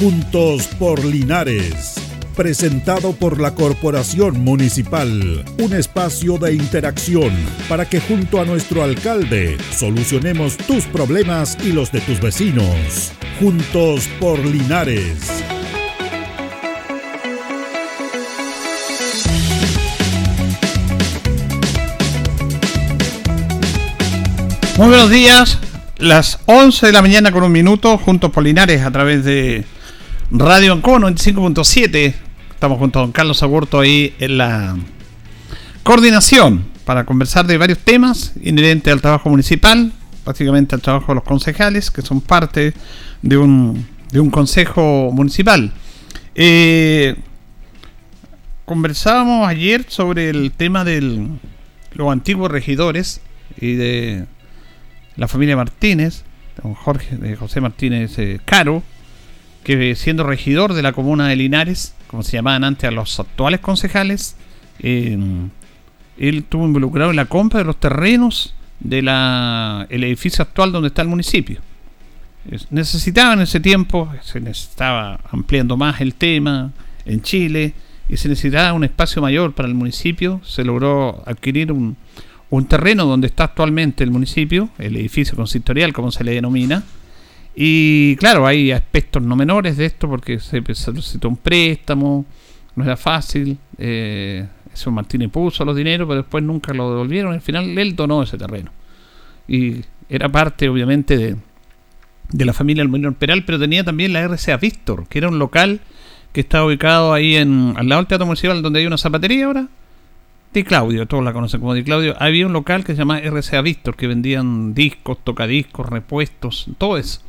Juntos por Linares. Presentado por la Corporación Municipal. Un espacio de interacción para que junto a nuestro alcalde solucionemos tus problemas y los de tus vecinos. Juntos por Linares. Muy buenos días, las 11 de la mañana con un minuto, juntos por Linares a través de Radio Ancoa 95.7. Estamos junto a don Carlos Agurto ahí en la coordinación para conversar de varios temas inherentes al trabajo municipal, básicamente al trabajo de los concejales, que son parte de un, de un consejo municipal. Eh, conversábamos ayer sobre el tema de los antiguos regidores y de la familia Martínez, don Jorge, José Martínez eh, Caro, siendo regidor de la comuna de Linares, como se llamaban antes a los actuales concejales, eh, él estuvo involucrado en la compra de los terrenos del el edificio actual donde está el municipio. Necesitaba en ese tiempo, se necesitaba ampliando más el tema en Chile y se necesitaba un espacio mayor para el municipio. Se logró adquirir un, un terreno donde está actualmente el municipio, el edificio consistorial como se le denomina, y claro, hay aspectos no menores de esto porque se necesitó un préstamo, no era fácil, eh, eso Martínez puso los dineros, pero después nunca lo devolvieron, al final él donó ese terreno. Y era parte obviamente de, de la familia del Peral, pero tenía también la RCA Víctor, que era un local que está ubicado ahí en, al lado del Teatro Municipal donde hay una zapatería ahora, Di Claudio, todos la conocen como Di Claudio, había un local que se llamaba RCA Víctor, que vendían discos, tocadiscos, repuestos, todo eso.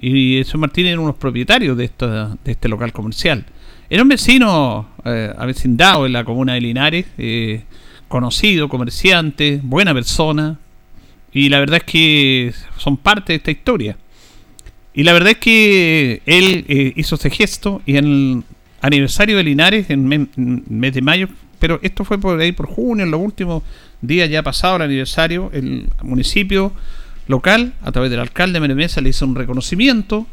Y ese Martínez era uno de los propietarios de, esta, de este local comercial. Era un vecino eh, avecindado en la comuna de Linares, eh, conocido, comerciante, buena persona. Y la verdad es que son parte de esta historia. Y la verdad es que él eh, hizo ese gesto y en el aniversario de Linares, en el mes de mayo, pero esto fue por ahí por junio, en los últimos días ya pasado el aniversario, el municipio local, a través del alcalde Meremesa, le hizo un reconocimiento,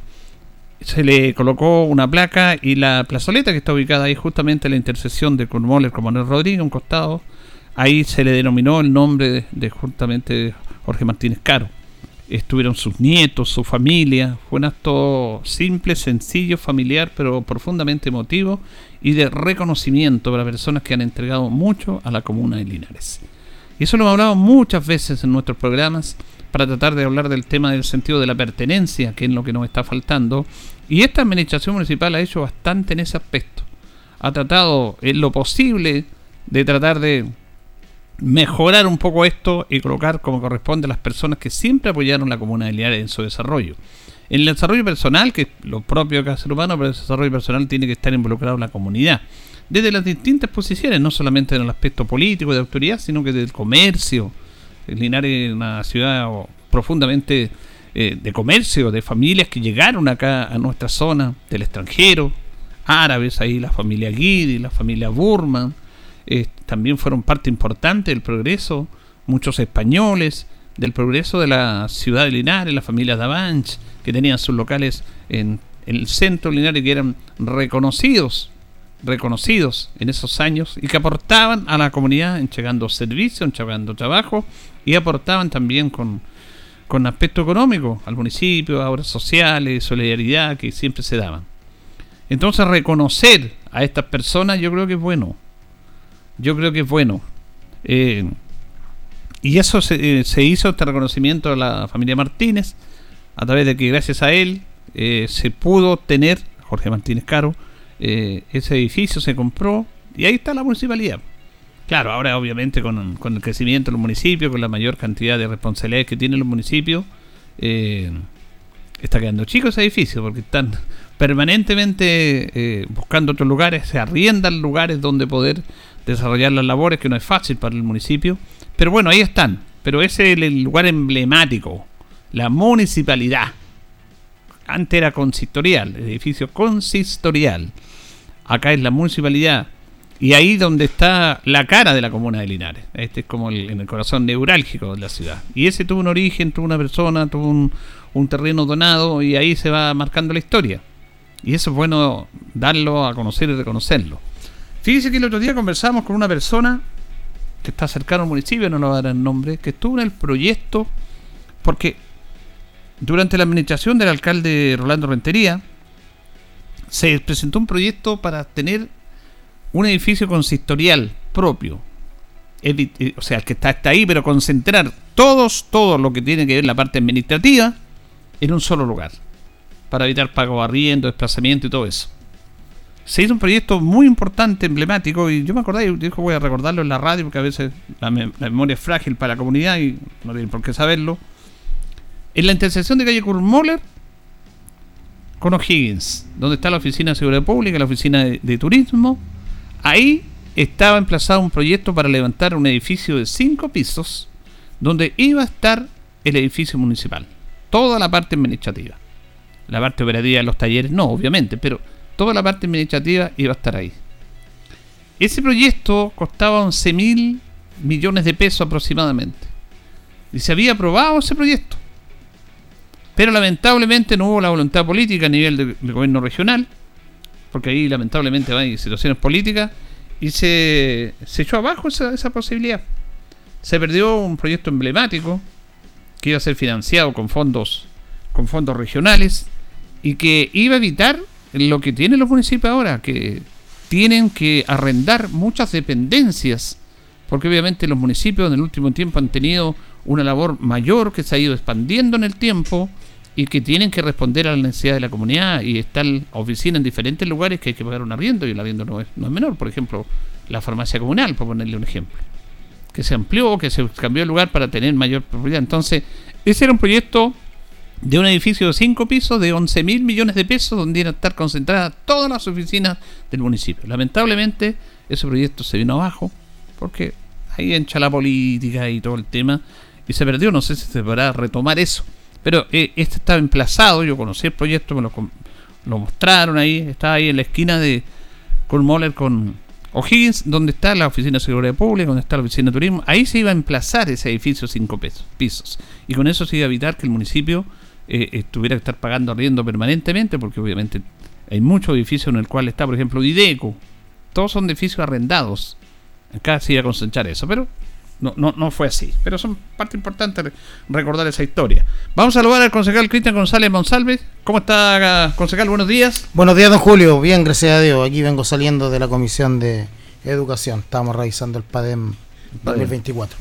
se le colocó una placa y la plazoleta que está ubicada ahí justamente en la intersección de Cornwall con Manuel Rodríguez, un costado, ahí se le denominó el nombre de, de justamente Jorge Martínez Caro. Estuvieron sus nietos, su familia, fue un acto simple, sencillo, familiar, pero profundamente emotivo y de reconocimiento para personas que han entregado mucho a la comuna de Linares. Y eso lo hemos hablado muchas veces en nuestros programas para tratar de hablar del tema del sentido de la pertenencia, que es lo que nos está faltando. Y esta administración municipal ha hecho bastante en ese aspecto. Ha tratado en lo posible de tratar de mejorar un poco esto y colocar como corresponde a las personas que siempre apoyaron la comuna de Linares en su desarrollo. En el desarrollo personal, que es lo propio cada ser humano, pero el desarrollo personal tiene que estar involucrado en la comunidad. Desde las distintas posiciones, no solamente en el aspecto político de autoridad, sino que del comercio. Linares es una ciudad profundamente eh, de comercio, de familias que llegaron acá a nuestra zona, del extranjero, árabes, ahí la familia Guidi, la familia Burman, eh, también fueron parte importante del progreso, muchos españoles, del progreso de la ciudad de Linares, la familia Davanch, que tenían sus locales en, el centro de Linares que eran reconocidos, reconocidos en esos años y que aportaban a la comunidad entregando servicios, entregando trabajo y aportaban también con, con aspecto económico al municipio, obras sociales, solidaridad que siempre se daban. Entonces reconocer a estas personas yo creo que es bueno. Yo creo que es bueno. Eh, y eso eh, se, hizo, este reconocimiento a la familia Martínez, a través de que gracias a él eh, se pudo tener, Jorge Martínez Caro, eh, ese edificio se compró y ahí está la municipalidad. Claro, ahora obviamente con, el crecimiento de los municipios, con la mayor cantidad de responsabilidades que tienen los municipios, está quedando chico ese edificio porque están permanentemente buscando otros lugares, se arriendan lugares donde poder desarrollar las labores, que no es fácil para el municipio. Pero bueno, ahí están. Pero ese es el lugar emblemático. La municipalidad. Antes era consistorial, edificio consistorial. Acá es la municipalidad. Y ahí donde está la cara de la comuna de Linares. Este es como el, en el corazón neurálgico de la ciudad. Y ese tuvo un origen, tuvo una persona, tuvo un, terreno donado y ahí se va marcando la historia. Y eso es bueno darlo a conocer y reconocerlo. Fíjese que el otro día conversamos con una persona que está cercano al municipio, no lo dar el nombre, que estuvo en el proyecto, porque durante la administración del alcalde Rolando Rentería, se presentó un proyecto para tener un edificio consistorial propio. Eh, o sea, el que está, está ahí, pero concentrar todos, todo lo que tiene que ver la parte administrativa en un solo lugar. Para evitar pago arriendo, desplazamiento y todo eso. Se hizo un proyecto muy importante, emblemático, y yo me acordé, y dijo voy a recordarlo en la radio, porque a veces la, memoria es frágil para la comunidad y no tienen por qué saberlo. En la intersección de calle Kurmoller con O'Higgins, donde está la oficina de seguridad pública, la oficina de turismo, ahí estaba emplazado un proyecto para levantar un edificio de cinco pisos donde iba a estar el edificio municipal. Toda la parte administrativa. La parte operativa de los talleres no, obviamente, pero toda la parte administrativa iba a estar ahí. Ese proyecto costaba 11 mil millones de pesos aproximadamente. Y se había aprobado ese proyecto. Pero lamentablemente no hubo la voluntad política a nivel del gobierno regional, porque ahí lamentablemente hay situaciones políticas, y se, echó abajo esa, esa posibilidad. Se perdió un proyecto emblemático que iba a ser financiado con fondos, con fondos regionales y que iba a evitar lo que tienen los municipios ahora, que tienen que arrendar muchas dependencias, porque obviamente los municipios en el último tiempo han tenido una labor mayor que se ha ido expandiendo en el tiempo y que tienen que responder a la necesidad de la comunidad y están oficinas en diferentes lugares que hay que pagar un arriendo y el arriendo no es, no es menor. Por ejemplo, la farmacia comunal, por ponerle un ejemplo, que se amplió, que se cambió el lugar para tener mayor propiedad. Entonces, ese era un proyecto de un edificio de 5 pisos de 11 mil millones de pesos donde iban a estar concentradas todas las oficinas del municipio. Lamentablemente, ese proyecto se vino abajo porque ahí encha la política y todo el tema y se perdió. No sé si se podrá retomar eso. Pero eh, este estaba emplazado, yo conocí el proyecto, me lo, lo mostraron ahí, estaba ahí en la esquina de Colmoller con O'Higgins, donde está la oficina de seguridad pública, donde está la oficina de turismo. Ahí se iba a emplazar ese edificio cinco pisos. Y con eso se iba a evitar que el municipio eh, tuviera que estar pagando arriendo permanentemente, porque obviamente hay muchos edificios en el cual está, por ejemplo, IDECO. Todos son edificios arrendados. Acá se iba a concentrar eso, pero no, no, no fue así. Pero son parte importante recordar esa historia. Vamos a saludar al concejal Cristian González Monsalve. ¿Cómo está, concejal? Buenos días. Buenos días, don Julio. Bien, gracias a Dios. Aquí vengo saliendo de la Comisión de Educación. Estamos revisando el PADEM 2024.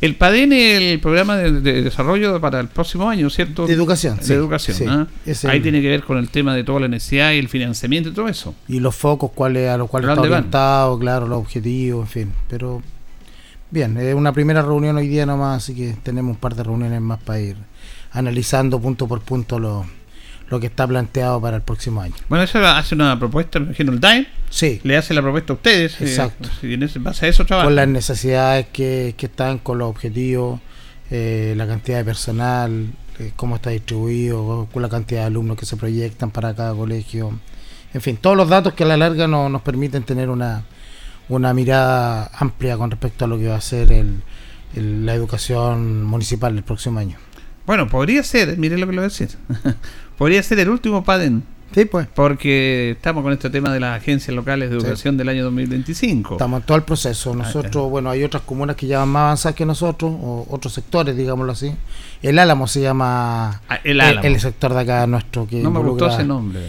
El PADEN es el programa de, desarrollo para el próximo año, ¿cierto? De educación. De educación. ¿ah? Ahí tiene que ver con el tema de toda la necesidad y el financiamiento y todo eso. Y los focos cuáles a los cuales está orientado, claro, los objetivos, en fin. Pero Bien, es una primera reunión hoy día nomás, así que tenemos un par de reuniones más para ir analizando punto por punto lo, lo que está planteado para el próximo año. Bueno, eso hace una propuesta, me imagino, el DAE. Sí. Le hace la propuesta a ustedes. Eh, Exacto. y en base a eso trabajan. Con las necesidades que, que están, con los objetivos, eh, la cantidad de personal, eh, cómo está distribuido, con la cantidad de alumnos que se proyectan para cada colegio. En fin, todos los datos que a la larga no, nos permiten tener una, una mirada amplia con respecto a lo que va a ser el, la educación municipal el próximo año. Bueno, podría ser, mire lo que le voy a decir, podría ser el último PADEN. Sí, pues. Porque estamos con este tema de las agencias locales de educación del año 2025. Estamos en todo el proceso. Ah, nosotros, bueno, hay otras comunas que ya van más avanzadas que nosotros, o otros sectores, digámoslo así. El Álamo se llama ah, el, Álamo. El, sector de acá nuestro. que No me gustó ese nombre.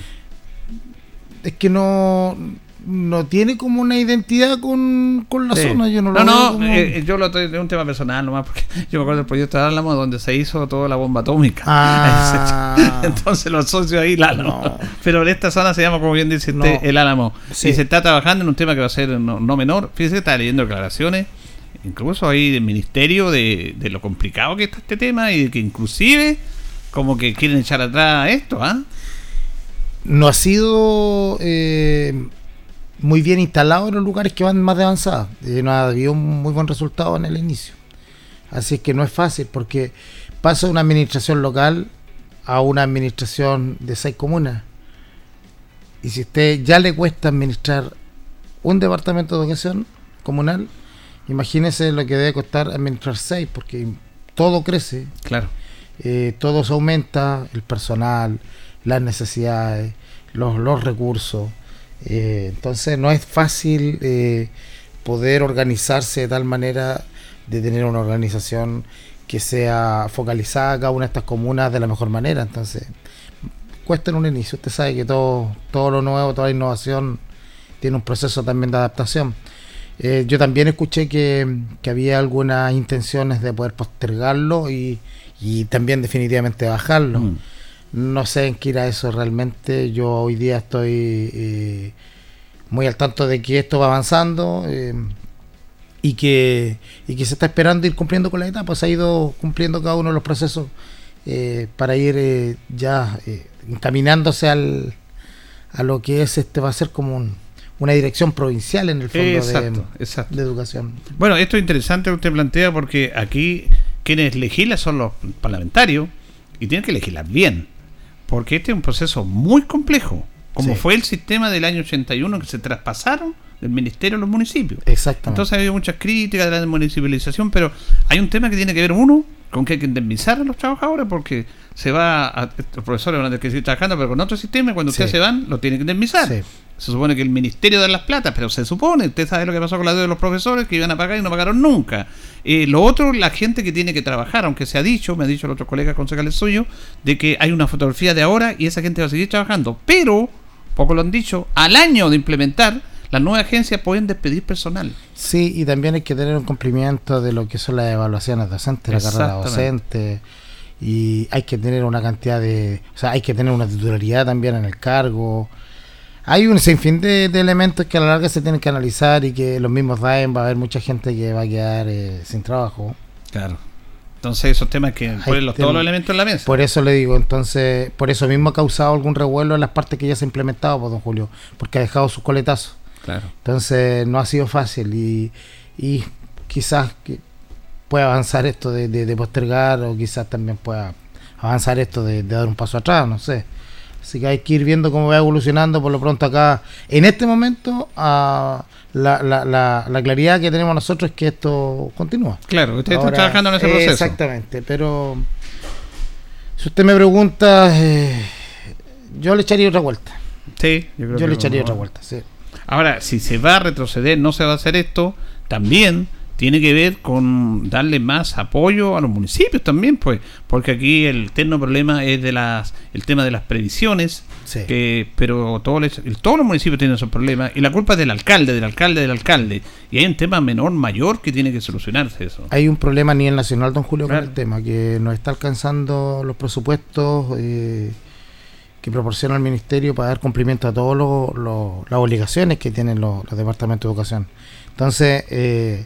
Es que no no tiene como una identidad con, la zona. Yo no lo No, no, eh, yo lo estoy, es un tema personal nomás, porque yo me acuerdo del proyecto de Álamo donde se hizo toda la bomba atómica. Ah. Entonces lo asocio ahí, el Álamo. Pero en esta zona se llama, como bien dice usted, el Álamo. Y se está trabajando en un tema que va a ser no, menor. Fíjese, está leyendo declaraciones, incluso ahí del ministerio, de, de, lo complicado que está este tema y de que inclusive como que quieren echar atrás esto, ¿ah? No ha sido... Eh muy bien instalado en los lugares que van más de avanzada. Y no ha habido un muy buen resultado en el inicio. Así que no es fácil porque pasa de una administración local a una administración de seis comunas. Y si a usted ya le cuesta administrar un departamento de educación comunal, imagínese lo que debe costar administrar seis, porque todo crece. Claro. Eh, todo se aumenta, el personal, las necesidades, los, los recursos. Eh, entonces no es fácil eh, poder organizarse de tal manera de tener una organización que sea focalizada cada una de estas comunas de la mejor manera. Entonces, cuesta en un inicio. Usted sabe que todo, todo lo nuevo, toda la innovación tiene un proceso también de adaptación. Eh, yo también escuché que, que, había algunas intenciones de poder postergarlo y, y también definitivamente bajarlo. Mm. No sé en qué irá eso realmente. Yo hoy día estoy eh, muy al tanto de que esto va avanzando eh, y, que, y que se está esperando ir cumpliendo con la etapa. Se ha ido cumpliendo cada uno de los procesos eh, para ir ya encaminándose al, a lo que es este va a ser como una dirección provincial en el fondo de, de, educación. Bueno, esto es interesante lo que usted plantea porque aquí quienes legislan son los parlamentarios y tienen que legislar bien, porque este es un proceso muy complejo, como fue el sistema del año 81 que se traspasaron del ministerio a los municipios. Exactamente. Entonces ha habido muchas críticas de la municipalización, pero hay un tema que tiene que ver uno con que hay que indemnizar a los trabajadores porque se va a, los profesores van a tener que seguir trabajando pero con otro sistema cuando ustedes se van lo tienen que indemnizar. Sí se supone que el ministerio da las plata, pero se supone, usted sabe lo que pasó con la deuda de los profesores, que iban a pagar y no pagaron nunca. Eh, lo otro, la gente que tiene que trabajar, aunque se ha dicho, me ha dicho el otro colega concejales suyo, de que hay una fotografía de ahora y esa gente va a seguir trabajando. Pero, poco lo han dicho, al año de implementar, las nuevas agencias pueden despedir personal. Sí, y también hay que tener un cumplimiento de lo que son las evaluaciones docentes, la carrera docente y hay que tener una cantidad de, o sea, hay que tener una titularidad también en el cargo, hay un sinfín de, elementos que a la larga se tienen que analizar y que los mismos daen va a haber mucha gente que va a quedar eh, sin trabajo. Claro. Entonces esos temas que ponen todos los elementos en la mesa. Por eso le digo, entonces, por eso mismo ha causado algún revuelo en las partes que ya se ha implementado, por pues, don Julio, porque ha dejado sus coletazos. Claro. Entonces no ha sido fácil y, y quizás que pueda avanzar esto de, postergar o quizás también pueda avanzar esto de dar un paso atrás, no sé. Así que hay que ir viendo cómo va evolucionando por lo pronto acá. En este momento, la, claridad que tenemos nosotros es que esto continúa. Claro, usted está trabajando en ese proceso. Exactamente, pero si usted me pregunta, eh, yo le echaría otra vuelta. Sí, yo, creo yo le echaría otra vuelta, sí. Ahora, si se va a retroceder, no se va a hacer esto, también tiene que ver con darle más apoyo a los municipios también, pues, porque aquí el eterno problema es de las el tema de las previsiones, que, pero todos todos los municipios tienen esos problemas y la culpa es del alcalde, del alcalde, del alcalde. Y hay un tema menor, mayor que tiene que solucionarse eso. Hay un problema a nivel nacional, don Julio, con el tema, que no está alcanzando los presupuestos eh, que proporciona el ministerio para dar cumplimiento a todas las obligaciones que tienen los, los departamentos de educación. Entonces, eh,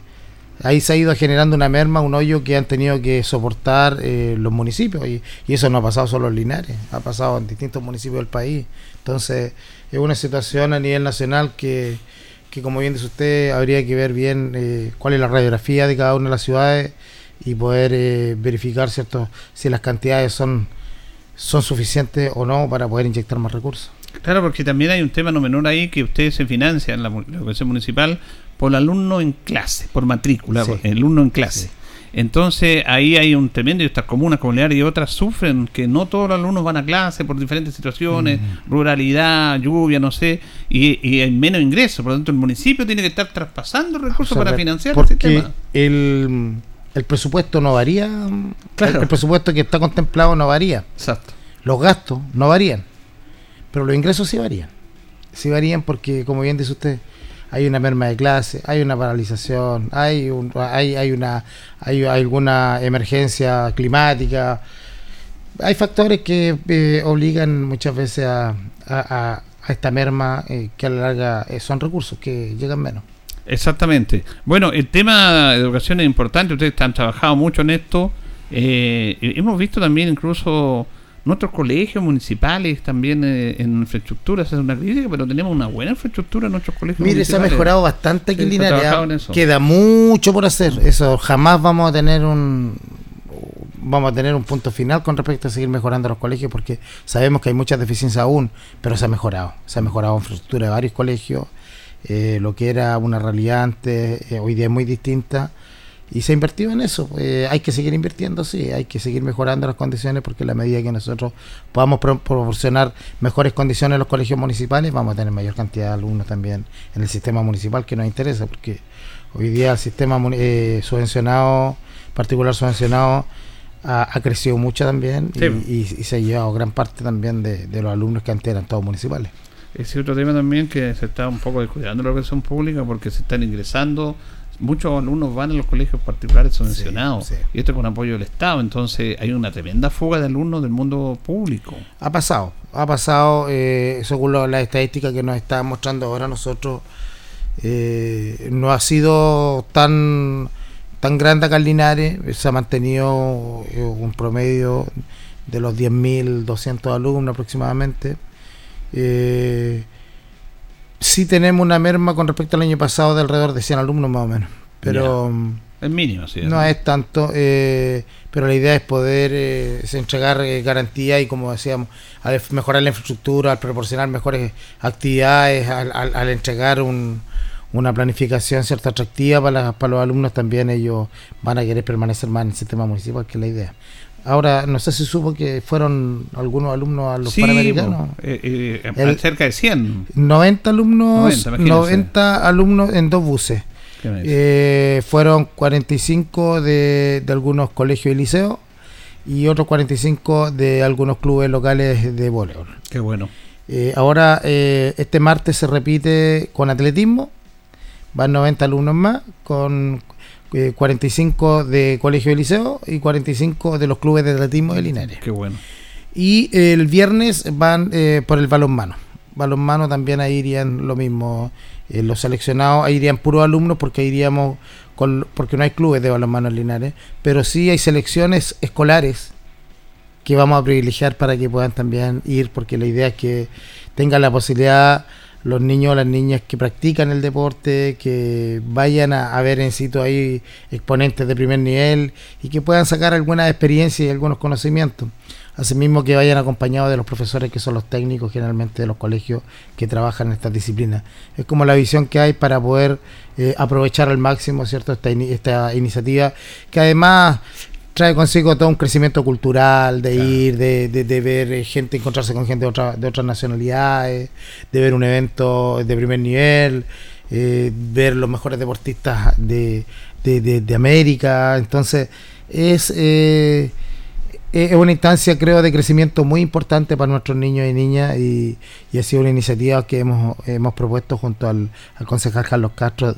ahí se ha ido generando una merma, un hoyo que han tenido que soportar eh, los municipios y, eso no ha pasado solo en Linares, ha pasado en distintos municipios del país. Entonces es una situación a nivel nacional que, que como bien dice usted, habría que ver bien eh, cuál es la radiografía de cada una de las ciudades y poder eh, verificar cierto, si las cantidades son, son suficientes o no para poder inyectar más recursos. Claro, porque también hay un tema no menor ahí que ustedes se financian, la, la municipal, por alumno en clase, por matrícula, el alumno en clase. Entonces ahí hay un tremendo, y estas comunas, comunidades y otras sufren que no todos los alumnos van a clase por diferentes situaciones, ruralidad, lluvia, no sé, y, hay menos ingresos. Por lo tanto, el municipio tiene que estar traspasando recursos para financiar porque el sistema. El, el presupuesto no varía, claro. el, presupuesto que está contemplado no varía. Exacto. Los gastos no varían, pero los ingresos sí varían. Sí varían porque, como bien dice usted, hay una merma de clase, hay una paralización, hay un, hay, hay una hay alguna emergencia climática. Hay factores que eh, obligan muchas veces a, esta merma eh, que a la larga eh, son recursos que llegan menos. Exactamente. Bueno, el tema de educación es importante, ustedes han trabajado mucho en esto. hemos visto también incluso Nuestros colegios municipales también eh, en infraestructura, es una crítica, pero tenemos una buena infraestructura en nuestros colegios Mire, se ha mejorado bastante aquí en Queda mucho por hacer. Eso jamás vamos a tener un vamos a tener un punto final con respecto a seguir mejorando los colegios porque sabemos que hay muchas deficiencias aún, pero se ha mejorado. Se ha mejorado la infraestructura de varios colegios. Eh, lo que era una realidad antes, eh, hoy día es muy distinta y se ha invertido en eso. Eh, hay que seguir invirtiendo, sí, hay que seguir mejorando las condiciones porque a la medida que nosotros podamos proporcionar mejores condiciones en los colegios municipales, vamos a tener mayor cantidad de alumnos también en el sistema municipal que nos interesa, porque hoy día el sistema eh, subvencionado, particular subvencionado, ha, crecido mucho también y, se ha llevado gran parte también de, los alumnos que antes eran todos municipales. Ese otro tema también que se está un poco descuidando la educación pública porque se están ingresando muchos alumnos van a los colegios particulares subvencionados y esto con apoyo del Estado, entonces hay una tremenda fuga de alumnos del mundo público. Ha pasado, ha pasado, eh, según las estadísticas que nos está mostrando ahora nosotros, eh, no ha sido tan tan grande acá en Linares, se ha mantenido eh, un promedio de los 10.200 alumnos aproximadamente. Eh, sí tenemos una merma con respecto al año pasado de alrededor de 100 alumnos más o menos. Pero... Es mínimo, sí. No es tanto, eh, pero la idea es poder eh, entregar eh, garantía y, como decíamos, al mejorar la infraestructura, al proporcionar mejores actividades, al, entregar una planificación cierta atractiva para, para los alumnos, también ellos van a querer permanecer más en el sistema municipal, que es la idea. Ahora, no sé si supo que fueron algunos alumnos a los Panamericanos. Eh, eh, cerca de 100. 90 alumnos, 90, alumnos en dos buses. Eh, fueron 45 de, de, algunos colegios y liceos y otros 45 de algunos clubes locales de voleibol. Qué bueno. ahora, este martes se repite con atletismo. Van 90 alumnos más con 45 eh, de colegio y liceo y 45 de los clubes de atletismo de Linares. Qué bueno. Y el viernes van eh, por el balonmano. Balonmano también ahí irían lo mismo. Eh, los seleccionados ahí irían puros alumnos porque iríamos con, porque no hay clubes de balonmano en Linares, pero sí hay selecciones escolares que vamos a privilegiar para que puedan también ir porque la idea es que tengan la posibilidad los niños o las niñas que practican el deporte, que vayan a, ver en sitio ahí exponentes de primer nivel y que puedan sacar algunas experiencias y algunos conocimientos. Asimismo que vayan acompañados de los profesores que son los técnicos generalmente de los colegios que trabajan en estas disciplinas. Es como la visión que hay para poder eh, aprovechar al máximo cierto esta, esta iniciativa que además trae consigo todo un crecimiento cultural, de ir, de, de, ver eh, gente, encontrarse con gente de, otra, de otras nacionalidades, de ver un evento de primer nivel, eh, ver los mejores deportistas de, de América. Entonces, es, eh, es una instancia, creo, de crecimiento muy importante para nuestros niños y niñas y, ha sido una iniciativa que hemos, hemos propuesto junto al, al concejal Carlos Castro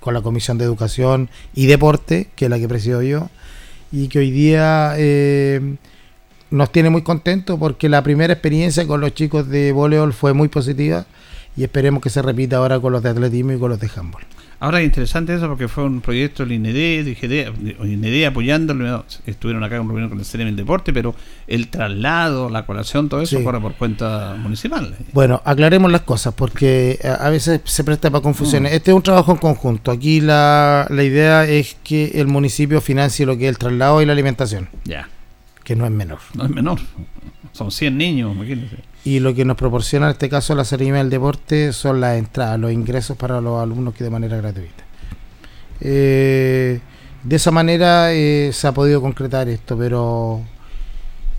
con la Comisión de Educación y Deporte, que es la que presido yo y que hoy día eh, nos tiene muy contentos porque la primera experiencia con los chicos de voleibol fue muy positiva y esperemos que se repita ahora con los de atletismo y con los de handball. Ahora es interesante eso porque fue un proyecto del INED, INED apoyándolo, estuvieron acá en reunión con el CNM del Deporte, pero el traslado, la colación, todo eso corre por cuenta municipal. Bueno, aclaremos las cosas porque a veces se presta para confusiones. Mm. Este es un trabajo en conjunto. Aquí la, la idea es que el municipio financie lo que es el traslado y la alimentación. Ya. Que no es menor. No es menor. Son 100 niños, imagínense y lo que nos proporciona en este caso la Serie del Deporte son las entradas, los ingresos para los alumnos que de manera gratuita. Eh, de esa manera eh, se ha podido concretar esto, pero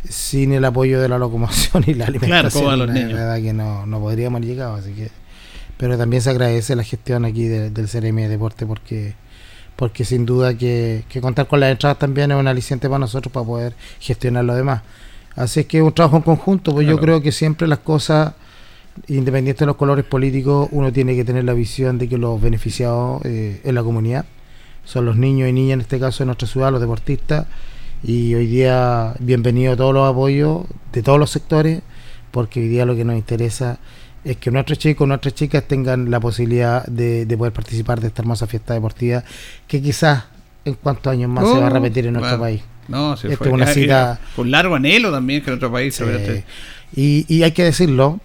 sin el apoyo de la locomoción y la alimentación, la verdad que no, no podríamos haber llegado, así que pero también se agradece la gestión aquí del CRM de Deporte porque porque sin duda que, que contar con las entradas también es un aliciente para nosotros para poder gestionar lo demás. Así es que es un trabajo en conjunto, pues yo creo que siempre las cosas, independientes de los colores políticos, uno tiene que tener la visión de que los beneficiados eh, en la comunidad son los niños y niñas, en este caso de nuestra ciudad, los deportistas, y hoy día bienvenido todos los apoyos de todos los sectores, porque hoy día lo que nos interesa es que nuestros chicos, nuestras chicas tengan la posibilidad de, poder participar de esta hermosa fiesta deportiva que quizás en cuántos años más se va a repetir en nuestro país. No, se fue. una cita. Con largo anhelo también que en otro país. y, y hay que decirlo,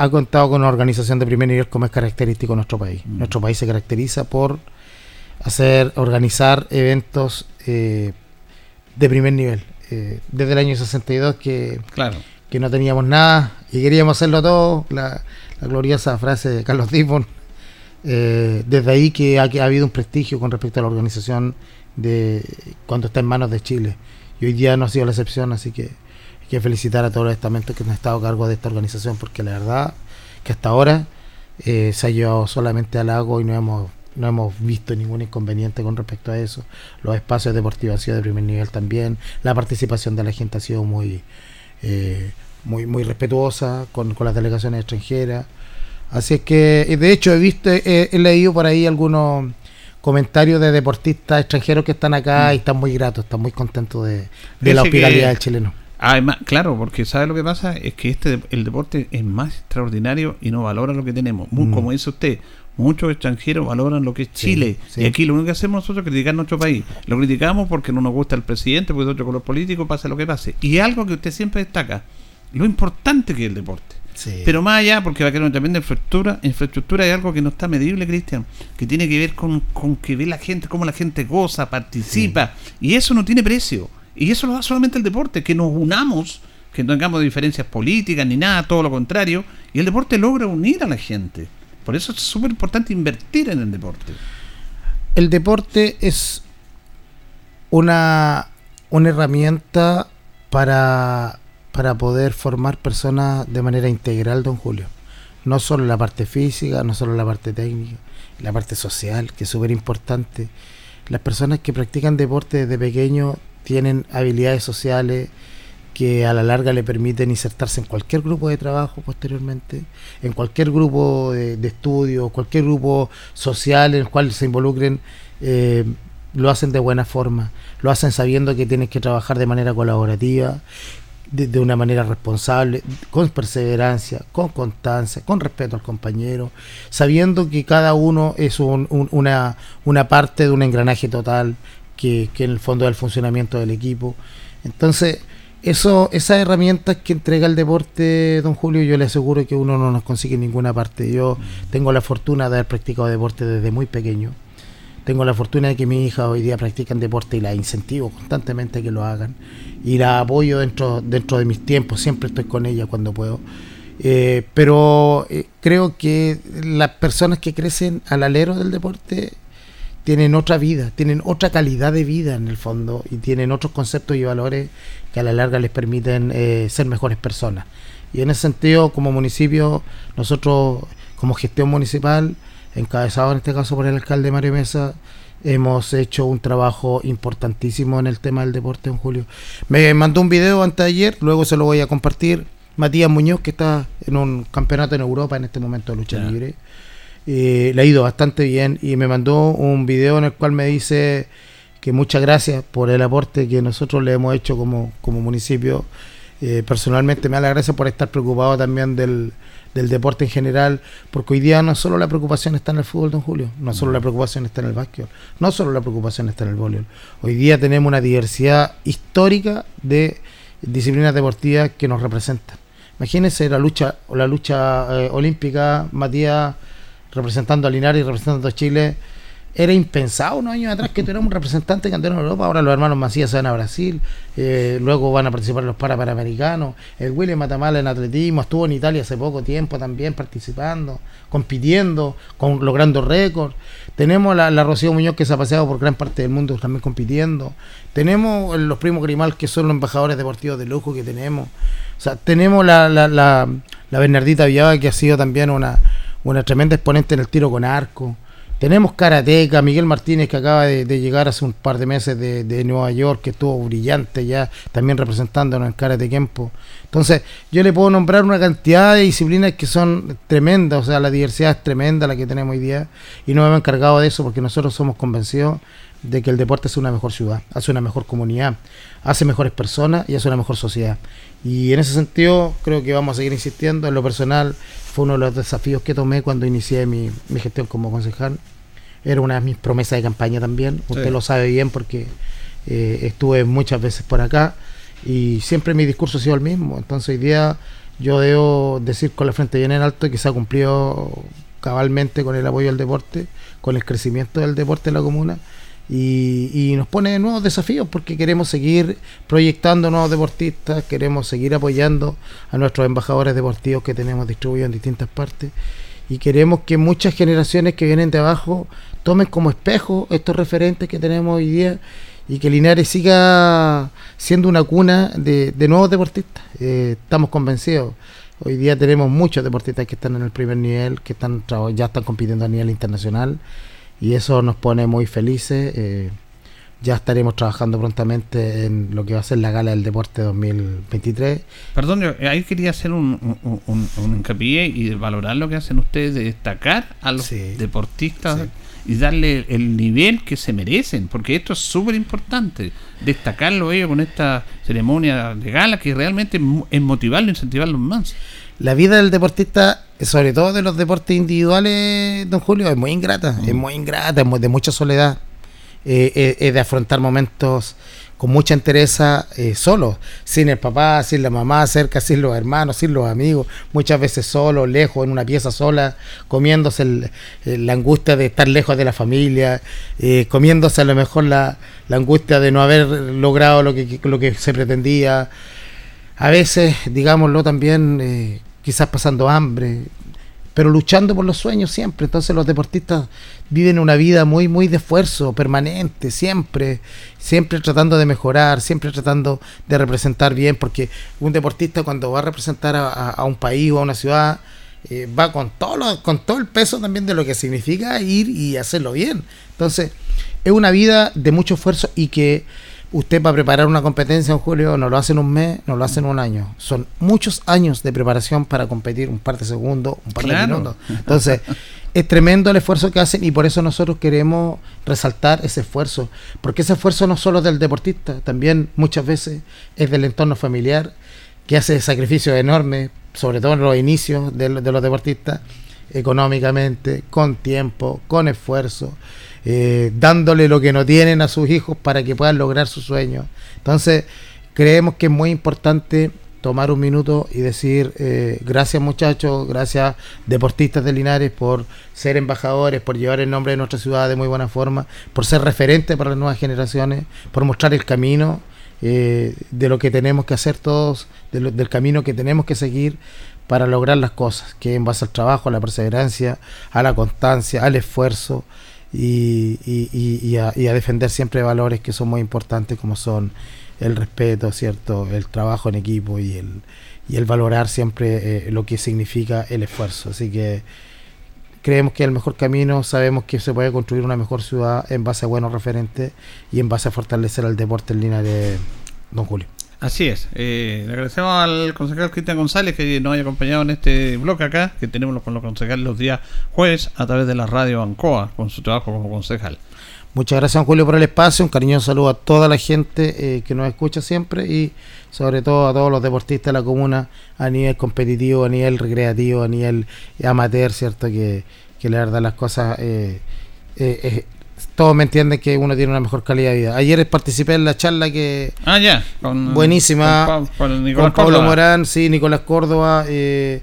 ha contado con una organización de primer nivel como es característico de nuestro país. Mm. Nuestro país se caracteriza por hacer, organizar eventos eh, de primer nivel. Eh, desde el año 62 que, claro. que no teníamos nada y queríamos hacerlo todo. La, gloriosa frase de Carlos Dibon Eh, desde ahí que ha, que ha habido un prestigio con respecto a la organización de cuando está en manos de Chile. Y hoy día no ha sido la excepción, así que hay que felicitar a todos los estamentos que han estado a cargo de esta organización, porque la verdad que hasta ahora eh, se ha llevado solamente al lago y no hemos no hemos visto ningún inconveniente con respecto a eso. Los espacios deportivos han sido de primer nivel también. La participación de la gente ha sido muy eh, muy muy respetuosa con, con las delegaciones extranjeras. Así es que, de hecho, he visto, he, leído por ahí algunos comentarios de deportistas extranjeros que están acá mm. y están muy gratos, están muy contentos de, la hospitalidad del chileno. Además, claro, porque ¿sabe lo que pasa? Es que este el deporte es más extraordinario y no valora lo que tenemos. Mm. Como dice usted, muchos extranjeros valoran lo que es Chile. Y aquí lo único que hacemos nosotros es criticar nuestro país. Lo criticamos porque no nos gusta el presidente, porque de otro color político, pasa lo que pase. Y algo que usted siempre destaca, lo importante que es el deporte. Pero más allá, porque va a quedar también de infraestructura, infraestructura hay algo que no está medible, Cristian, que tiene que ver con, con que ve la gente, cómo la gente goza, participa, y eso no tiene precio. Y eso lo da solamente el deporte, que nos unamos, que no tengamos diferencias políticas ni nada, todo lo contrario, y el deporte logra unir a la gente. Por eso es súper importante invertir en el deporte. El deporte es una, una herramienta para para poder formar personas de manera integral, don Julio. No solo la parte física, no solo la parte técnica, la parte social, que es súper importante. Las personas que practican deporte desde pequeño tienen habilidades sociales que a la larga le permiten insertarse en cualquier grupo de trabajo posteriormente, en cualquier grupo de, estudio, cualquier grupo social en el cual se involucren, eh, lo hacen de buena forma, lo hacen sabiendo que tienes que trabajar de manera colaborativa, de, una manera responsable, con perseverancia, con constancia, con respeto al compañero, sabiendo que cada uno es una, una parte de un engranaje total que, que en el fondo es el funcionamiento del equipo. Entonces, eso, esas herramientas que entrega el deporte, don Julio, yo le aseguro que uno no nos consigue ninguna parte. Yo tengo la fortuna de haber practicado deporte desde muy pequeño. Tengo la fortuna de que mi hija hoy día practican deporte y la incentivo constantemente a que lo hagan. Y la apoyo dentro, dentro de mis tiempos, siempre estoy con ella cuando puedo. Eh, pero eh, creo que las personas que crecen al alero del deporte tienen otra vida, tienen otra calidad de vida en el fondo y tienen otros conceptos y valores que a la larga les permiten eh, ser mejores personas. Y en ese sentido, como municipio, nosotros como gestión municipal, encabezado en este caso por el alcalde Mario Mesa, hemos hecho un trabajo importantísimo en el tema del deporte en julio. Me mandó un video antes de ayer, luego se lo voy a compartir. Matías Muñoz, que está en un campeonato en Europa en este momento de lucha libre. Eh, le ha ido bastante bien y me mandó un video en el cual me dice que muchas gracias por el aporte que nosotros le hemos hecho como, como municipio. Eh, personalmente me da la gracia por estar preocupado también del, del deporte en general, porque hoy día no solo la preocupación está en el fútbol, don Julio, no solo la preocupación está en el básquet, no solo la preocupación está en el voleibol. Hoy día tenemos una diversidad histórica de disciplinas deportivas que nos representan. Imagínense la lucha, la lucha eh, olímpica, Matías representando a Linares y representando a Chile era impensado unos años atrás que tuviéramos un representante campeón en Europa. Ahora los hermanos Macías se van a Brasil, eh, luego van a participar los para panamericanos. El William Matamala en atletismo estuvo en Italia hace poco tiempo también participando, compitiendo, con logrando récords. Tenemos la, la Rocío Muñoz que se ha paseado por gran parte del mundo también compitiendo. Tenemos los primos Grimal que son los embajadores deportivos de lujo que tenemos. O sea, tenemos la, la, la, la Bernardita Villaba que ha sido también una, una tremenda exponente en el tiro con arco. Tenemos Karateca, Miguel Martínez que acaba de, llegar hace un par de meses de, Nueva York, que estuvo brillante ya, también representándonos en Karate Kempo. Entonces, yo le puedo nombrar una cantidad de disciplinas que son tremendas, o sea, la diversidad es tremenda la que tenemos hoy día, y no me hemos encargado de eso porque nosotros somos convencidos de que el deporte hace una mejor ciudad, hace una mejor comunidad, hace mejores personas y hace una mejor sociedad. Y en ese sentido, creo que vamos a seguir insistiendo. En lo personal, fue uno de los desafíos que tomé cuando inicié mi, gestión como concejal. Era una de mis promesas de campaña también. Usted lo sabe bien porque eh, estuve muchas veces por acá y siempre mi discurso ha sido el mismo. Entonces, hoy día yo debo decir con la frente bien en alto que se ha cumplido cabalmente con el apoyo al deporte, con el crecimiento del deporte en la comuna y, nos pone nuevos desafíos porque queremos seguir proyectando nuevos deportistas, queremos seguir apoyando a nuestros embajadores deportivos que tenemos distribuidos en distintas partes y queremos que muchas generaciones que vienen de abajo tomen como espejo estos referentes que tenemos hoy día y que Linares siga siendo una cuna de, nuevos deportistas. Eh, estamos convencidos. Hoy día tenemos muchos deportistas que están en el primer nivel, que están ya están compitiendo a nivel internacional y eso nos pone muy felices. Eh, ya estaremos trabajando prontamente en lo que va a ser la Gala del Deporte 2023. Perdón, yo ahí quería hacer un, un, hincapié y valorar lo que hacen ustedes de destacar a los deportistas y darle el nivel que se merecen, porque esto es súper importante, destacarlo ellos con esta ceremonia de gala que realmente es motivarlo, incentivarlos más. La vida del deportista, sobre todo de los deportes individuales, don Julio, es muy ingrata, es mm. muy ingrata, es de mucha soledad eh, eh, es de afrontar momentos con mucha entereza eh, solo, sin el papá, sin la mamá cerca, sin los hermanos, sin los amigos, muchas veces solo, lejos, en una pieza sola, comiéndose la angustia de estar lejos de la familia, comiéndose a lo mejor la, la, angustia de no haber logrado lo que, lo que se pretendía, a veces, digámoslo también, quizás pasando hambre, pero luchando por los sueños siempre. Entonces los deportistas viven una vida muy, muy de esfuerzo permanente, siempre, siempre tratando de mejorar, siempre tratando de representar bien, porque un deportista cuando va a representar a, un país o a una ciudad, eh, va con todo, con todo el peso también de lo que significa ir y hacerlo bien. Entonces, es una vida de mucho esfuerzo y que usted para preparar una competencia en julio no lo hace en un mes, no lo hace en un año. Son muchos años de preparación para competir, un par de segundos, un par de minutos. Entonces, es tremendo el esfuerzo que hacen y por eso nosotros queremos resaltar ese esfuerzo. Porque ese esfuerzo no solo es del deportista, también muchas veces es del entorno familiar, que hace sacrificios enormes, sobre todo en los inicios de los deportistas, económicamente, con tiempo, con esfuerzo. Eh, dándole lo que no tienen a sus hijos para que puedan lograr su sueño. Entonces, creemos que es muy importante tomar un minuto y decir eh, gracias muchachos, gracias deportistas de Linares por ser embajadores, por llevar el nombre de nuestra ciudad de muy buena forma, por ser referente para las nuevas generaciones, por mostrar el camino eh, de lo que tenemos que hacer todos, del camino que tenemos que seguir para lograr las cosas, que en base al trabajo, a la perseverancia, a la constancia, al esfuerzo, y, y, a, defender siempre valores que son muy importantes como son el respeto, ¿cierto? el trabajo en equipo y el, y el valorar siempre eh, lo que significa el esfuerzo. Así que creemos que el mejor camino, sabemos que se puede construir una mejor ciudad en base a buenos referentes y en base a fortalecer al deporte en línea de Don Julio. Así es. Eh, le agradecemos al concejal Cristian González que nos haya acompañado en este bloque acá, que tenemos con los concejales los días jueves a través de la radio Ancoa, con su trabajo como concejal. Muchas gracias, Julio, por el espacio. Un cariñoso saludo a toda la gente eh, que nos escucha siempre y sobre todo a todos los deportistas de la comuna a nivel competitivo, a nivel recreativo, a nivel amateur, ¿cierto? Que, que la verdad las cosas eh, eh todos me entienden que uno tiene una mejor calidad de vida. Ayer participé en la charla que... Ah, ya. buenísima. Con, Pablo Morán, sí, Nicolás Córdoba. Eh,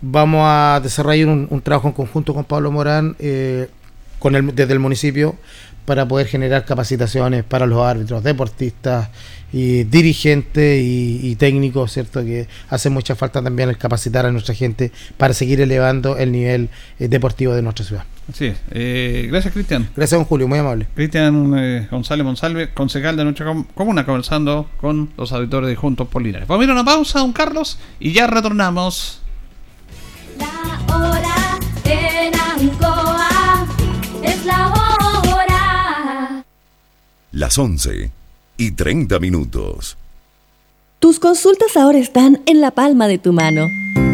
vamos a desarrollar un, trabajo en conjunto con Pablo Morán eh, con el, desde el municipio para poder generar capacitaciones para los árbitros, deportistas y dirigentes y, técnicos, ¿cierto? Que hace mucha falta también el capacitar a nuestra gente para seguir elevando el nivel eh, deportivo de nuestra ciudad. Así es. Eh, gracias, Cristian. Gracias, don Julio, muy amable. Cristian eh, González Monsalve, concejal de nuestra comuna, conversando con los auditores de Juntos por Linares. Vamos a ir a una pausa, don Carlos, y ya retornamos. La hora en Ancoa es la hora. Las 11 y 30 minutos. Tus consultas ahora están en la palma de tu mano.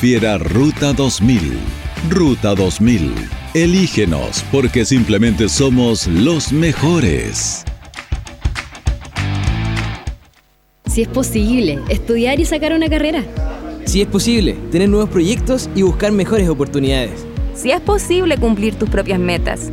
Prefiera Ruta 2000. Ruta 2000. Elígenos porque simplemente somos los mejores. Si es posible, estudiar y sacar una carrera. Si es posible, tener nuevos proyectos y buscar mejores oportunidades. Si es posible cumplir tus propias metas.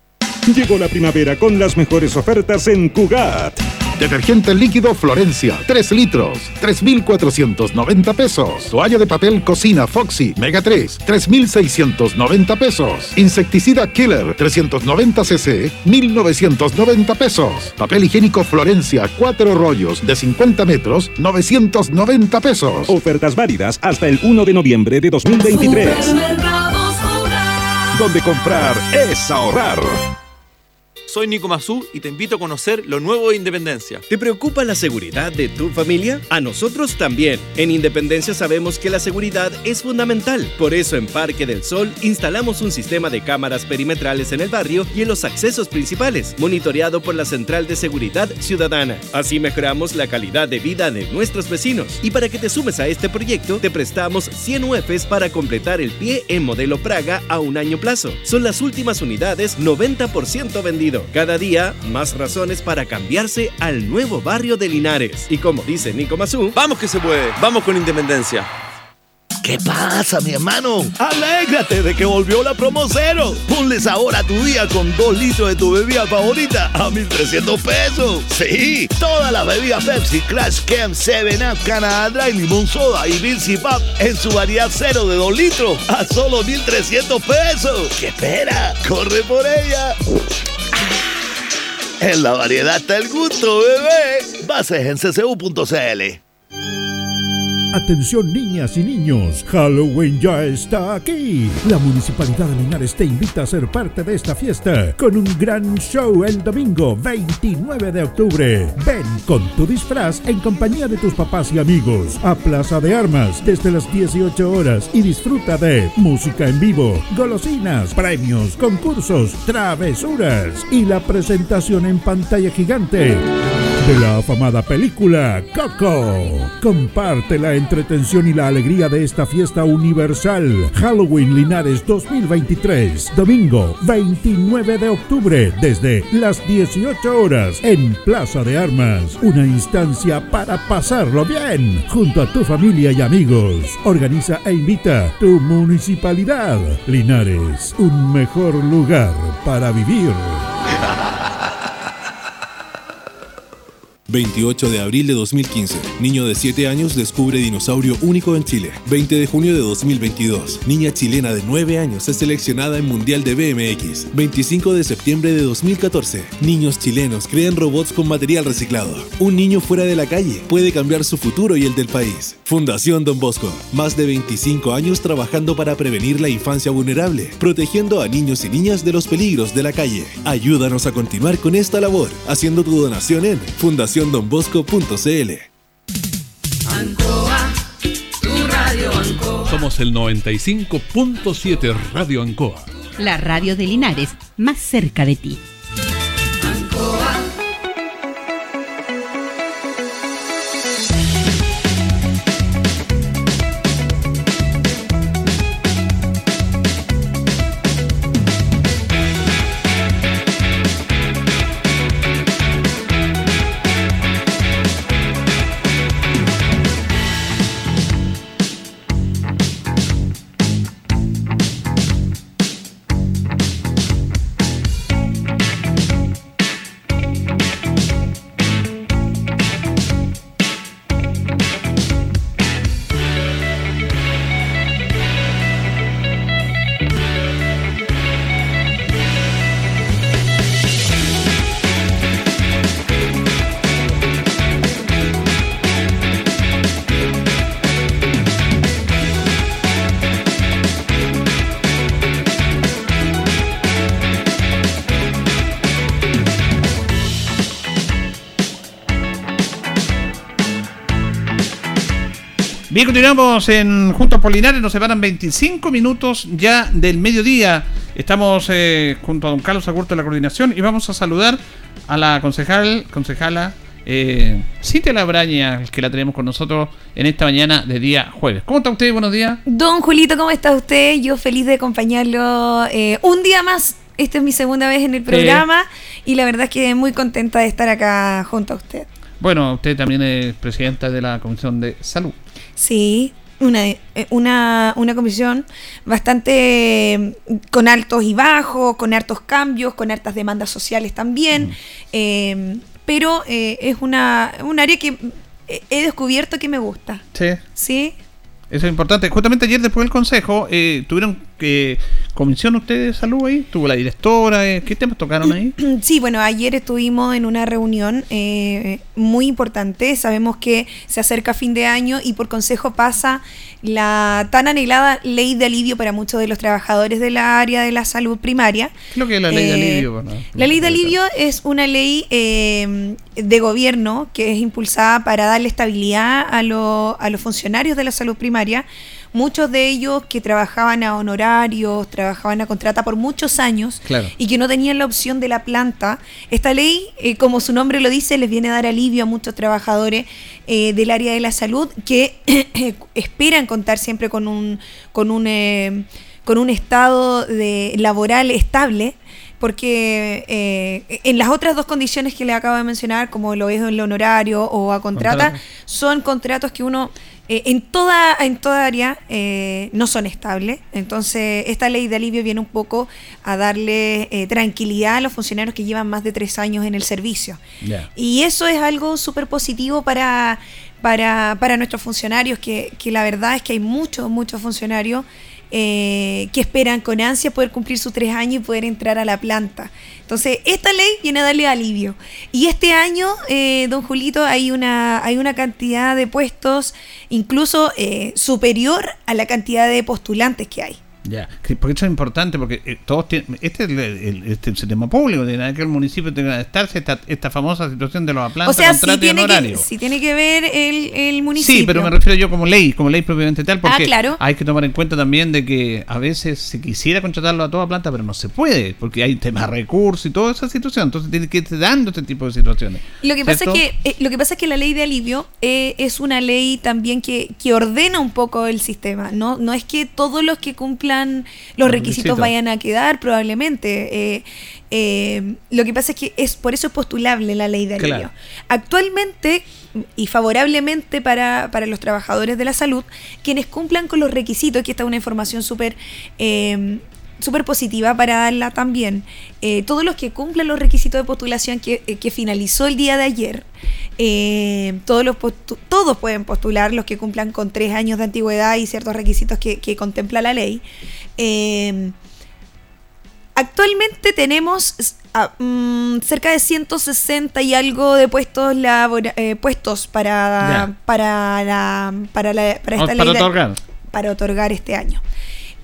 Llegó la primavera con las mejores ofertas en Cugat. Detergente líquido Florencia, 3 litros, 3,490 pesos. Toalla de papel cocina Foxy, Mega 3, 3,690 pesos. Insecticida Killer, 390 cc, 1,990 pesos. Papel higiénico Florencia, 4 rollos de 50 metros, 990 pesos. Ofertas válidas hasta el 1 de noviembre de 2023. Donde comprar es ahorrar. Soy Nico Mazú y te invito a conocer lo nuevo de Independencia. ¿Te preocupa la seguridad de tu familia? A nosotros también. En Independencia sabemos que la seguridad es fundamental. Por eso en Parque del Sol instalamos un sistema de cámaras perimetrales en el barrio y en los accesos principales, monitoreado por la Central de Seguridad Ciudadana. Así mejoramos la calidad de vida de nuestros vecinos. Y para que te sumes a este proyecto, te prestamos 100 UFs para completar el pie en modelo Praga a un año plazo. Son las últimas unidades 90% vendido. Cada día, más razones para cambiarse al nuevo barrio de Linares. Y como dice Nico Mazú, ¡vamos que se puede! ¡Vamos con Independencia! ¿Qué pasa, mi hermano? Alégrate de que volvió la promo cero. Ponle sabor a tu día con dos litros de tu bebida favorita a 1,300 pesos. Sí, toda la bebida Pepsi, Crash Camp, 7up, Canada Dry, Limón Soda y Vinci Pop en su variedad cero de 2 litros a solo 1,300 pesos. ¿Qué espera? ¡Corre por ella! En la variedad está el gusto, bebé. Bases en ccu.cl. Atención niñas y niños, Halloween ya está aquí. La Municipalidad de Linares te invita a ser parte de esta fiesta con un gran show el domingo 29 de octubre. Ven con tu disfraz en compañía de tus papás y amigos a Plaza de Armas desde las 18 horas y disfruta de música en vivo, golosinas, premios, concursos, travesuras y la presentación en pantalla gigante de la afamada película Coco. Comparte la entretención y la alegría de esta fiesta universal. Halloween Linares 2023, domingo 29 de octubre, desde las 18 horas en Plaza de Armas. Una instancia para pasarlo bien junto a tu familia y amigos. Organiza e invita tu municipalidad. Linares, un mejor lugar para vivir. 28 de abril de 2015. Niño de 7 años descubre dinosaurio único en Chile. 20 de junio de 2022. Niña chilena de 9 años es seleccionada en Mundial de BMX. 25 de septiembre de 2014. Niños chilenos crean robots con material reciclado. Un niño fuera de la calle puede cambiar su futuro y el del país. Fundación Don Bosco. Más de 25 años trabajando para prevenir la infancia vulnerable, protegiendo a niños y niñas de los peligros de la calle. Ayúdanos a continuar con esta labor haciendo tu donación en Fundación donbosco.cl. Ancoa, tu radio Ancoa. Somos el 95.7 Radio Ancoa. La radio de Linares, más cerca de ti. Bien, continuamos en Juntos Polinares, nos separan 25 minutos ya del mediodía. Estamos eh, junto a don Carlos Agurto de la coordinación y vamos a saludar a la concejal, concejala eh, Cintia Labraña, que la tenemos con nosotros en esta mañana de día jueves. ¿Cómo está usted? Buenos días. Don Julito, ¿cómo está usted? Yo feliz de acompañarlo eh, un día más. Esta es mi segunda vez en el programa y la verdad es que muy contenta de estar acá junto a usted. Bueno, usted también es presidenta de la Comisión de Salud. Sí, una, eh, una, una comisión bastante mm, con altos y bajos, con hartos cambios, con hartas demandas sociales también, eh, pero eh, es una, un área que he descubierto que me gusta. Sí. Sí. Eso es importante. Justamente ayer después del consejo tuvieron que comisión ustedes de salud ahí, tuvo la directora, ¿qué temas tocaron ahí? Sí, bueno, ayer estuvimos en una reunión muy importante, sabemos que se acerca fin de año y por consejo pasa la tan anhelada ley de alivio para muchos de los trabajadores de la área de la salud primaria. ¿Qué es lo que es la ley de alivio? la ley de alivio es una ley eh, de gobierno que es impulsada para darle estabilidad a, a los funcionarios de la salud primaria muchos de ellos que trabajaban a honorarios, trabajaban a contrata por muchos años y que no tenían la opción de la planta. Esta ley, eh, como su nombre lo dice, les viene a dar alivio a muchos trabajadores eh, del área de la salud que esperan contar siempre con un, con un, eh, con un estado de laboral estable porque en las otras dos condiciones que le acabo de mencionar, como lo es en el honorario o a contrata, son contratos que uno eh, en, toda, en toda área eh, no son estables. Entonces, esta ley de alivio viene un poco a darle eh, tranquilidad a los funcionarios que llevan más de tres años en el servicio. Y eso es algo súper positivo para, para, para, nuestros funcionarios, que, que la verdad es que hay muchos, muchos funcionarios eh, que esperan con ansia poder cumplir sus tres años y poder entrar a la planta. Entonces, esta ley viene a darle alivio. Y este año, eh, don Julito, hay una, hay una cantidad de puestos incluso eh, superior a la cantidad de postulantes que hay. Ya, porque eso es importante, porque eh, todos tienen, este es el, este sistema público, de que el municipio tenga que estarse esta, esta famosa situación de los aplantes, o sea, sí tiene, que, sí tiene que ver el, el, municipio. Sí, pero me refiero yo como ley, como ley propiamente tal, porque ah, hay que tomar en cuenta también de que a veces se quisiera contratarlo a toda planta, pero no se puede, porque hay temas de recursos y toda esa situación, entonces tiene que irse dando este tipo de situaciones. Lo que pasa es que eh, lo que pasa es que la ley de alivio eh, es una ley también que, que ordena un poco el sistema, no no es que todos los que cumplan los, requisitos, vayan a quedar probablemente. Eh, eh, lo que pasa es que es por eso es postulable la ley de alivio. Actualmente y favorablemente para, los trabajadores de la salud, quienes cumplan con los requisitos, que esta es una información súper eh, súper positiva para darla también. todos los que cumplan los requisitos de postulación que, finalizó el día de ayer, todos, los todos pueden postular los que cumplan con tres años de antigüedad y ciertos requisitos que, que contempla la ley. Em, actualmente tenemos mm, cerca de 160 y algo de puestos eh, puestos para, para, la, para, esta ley otorgar. para otorgar este año.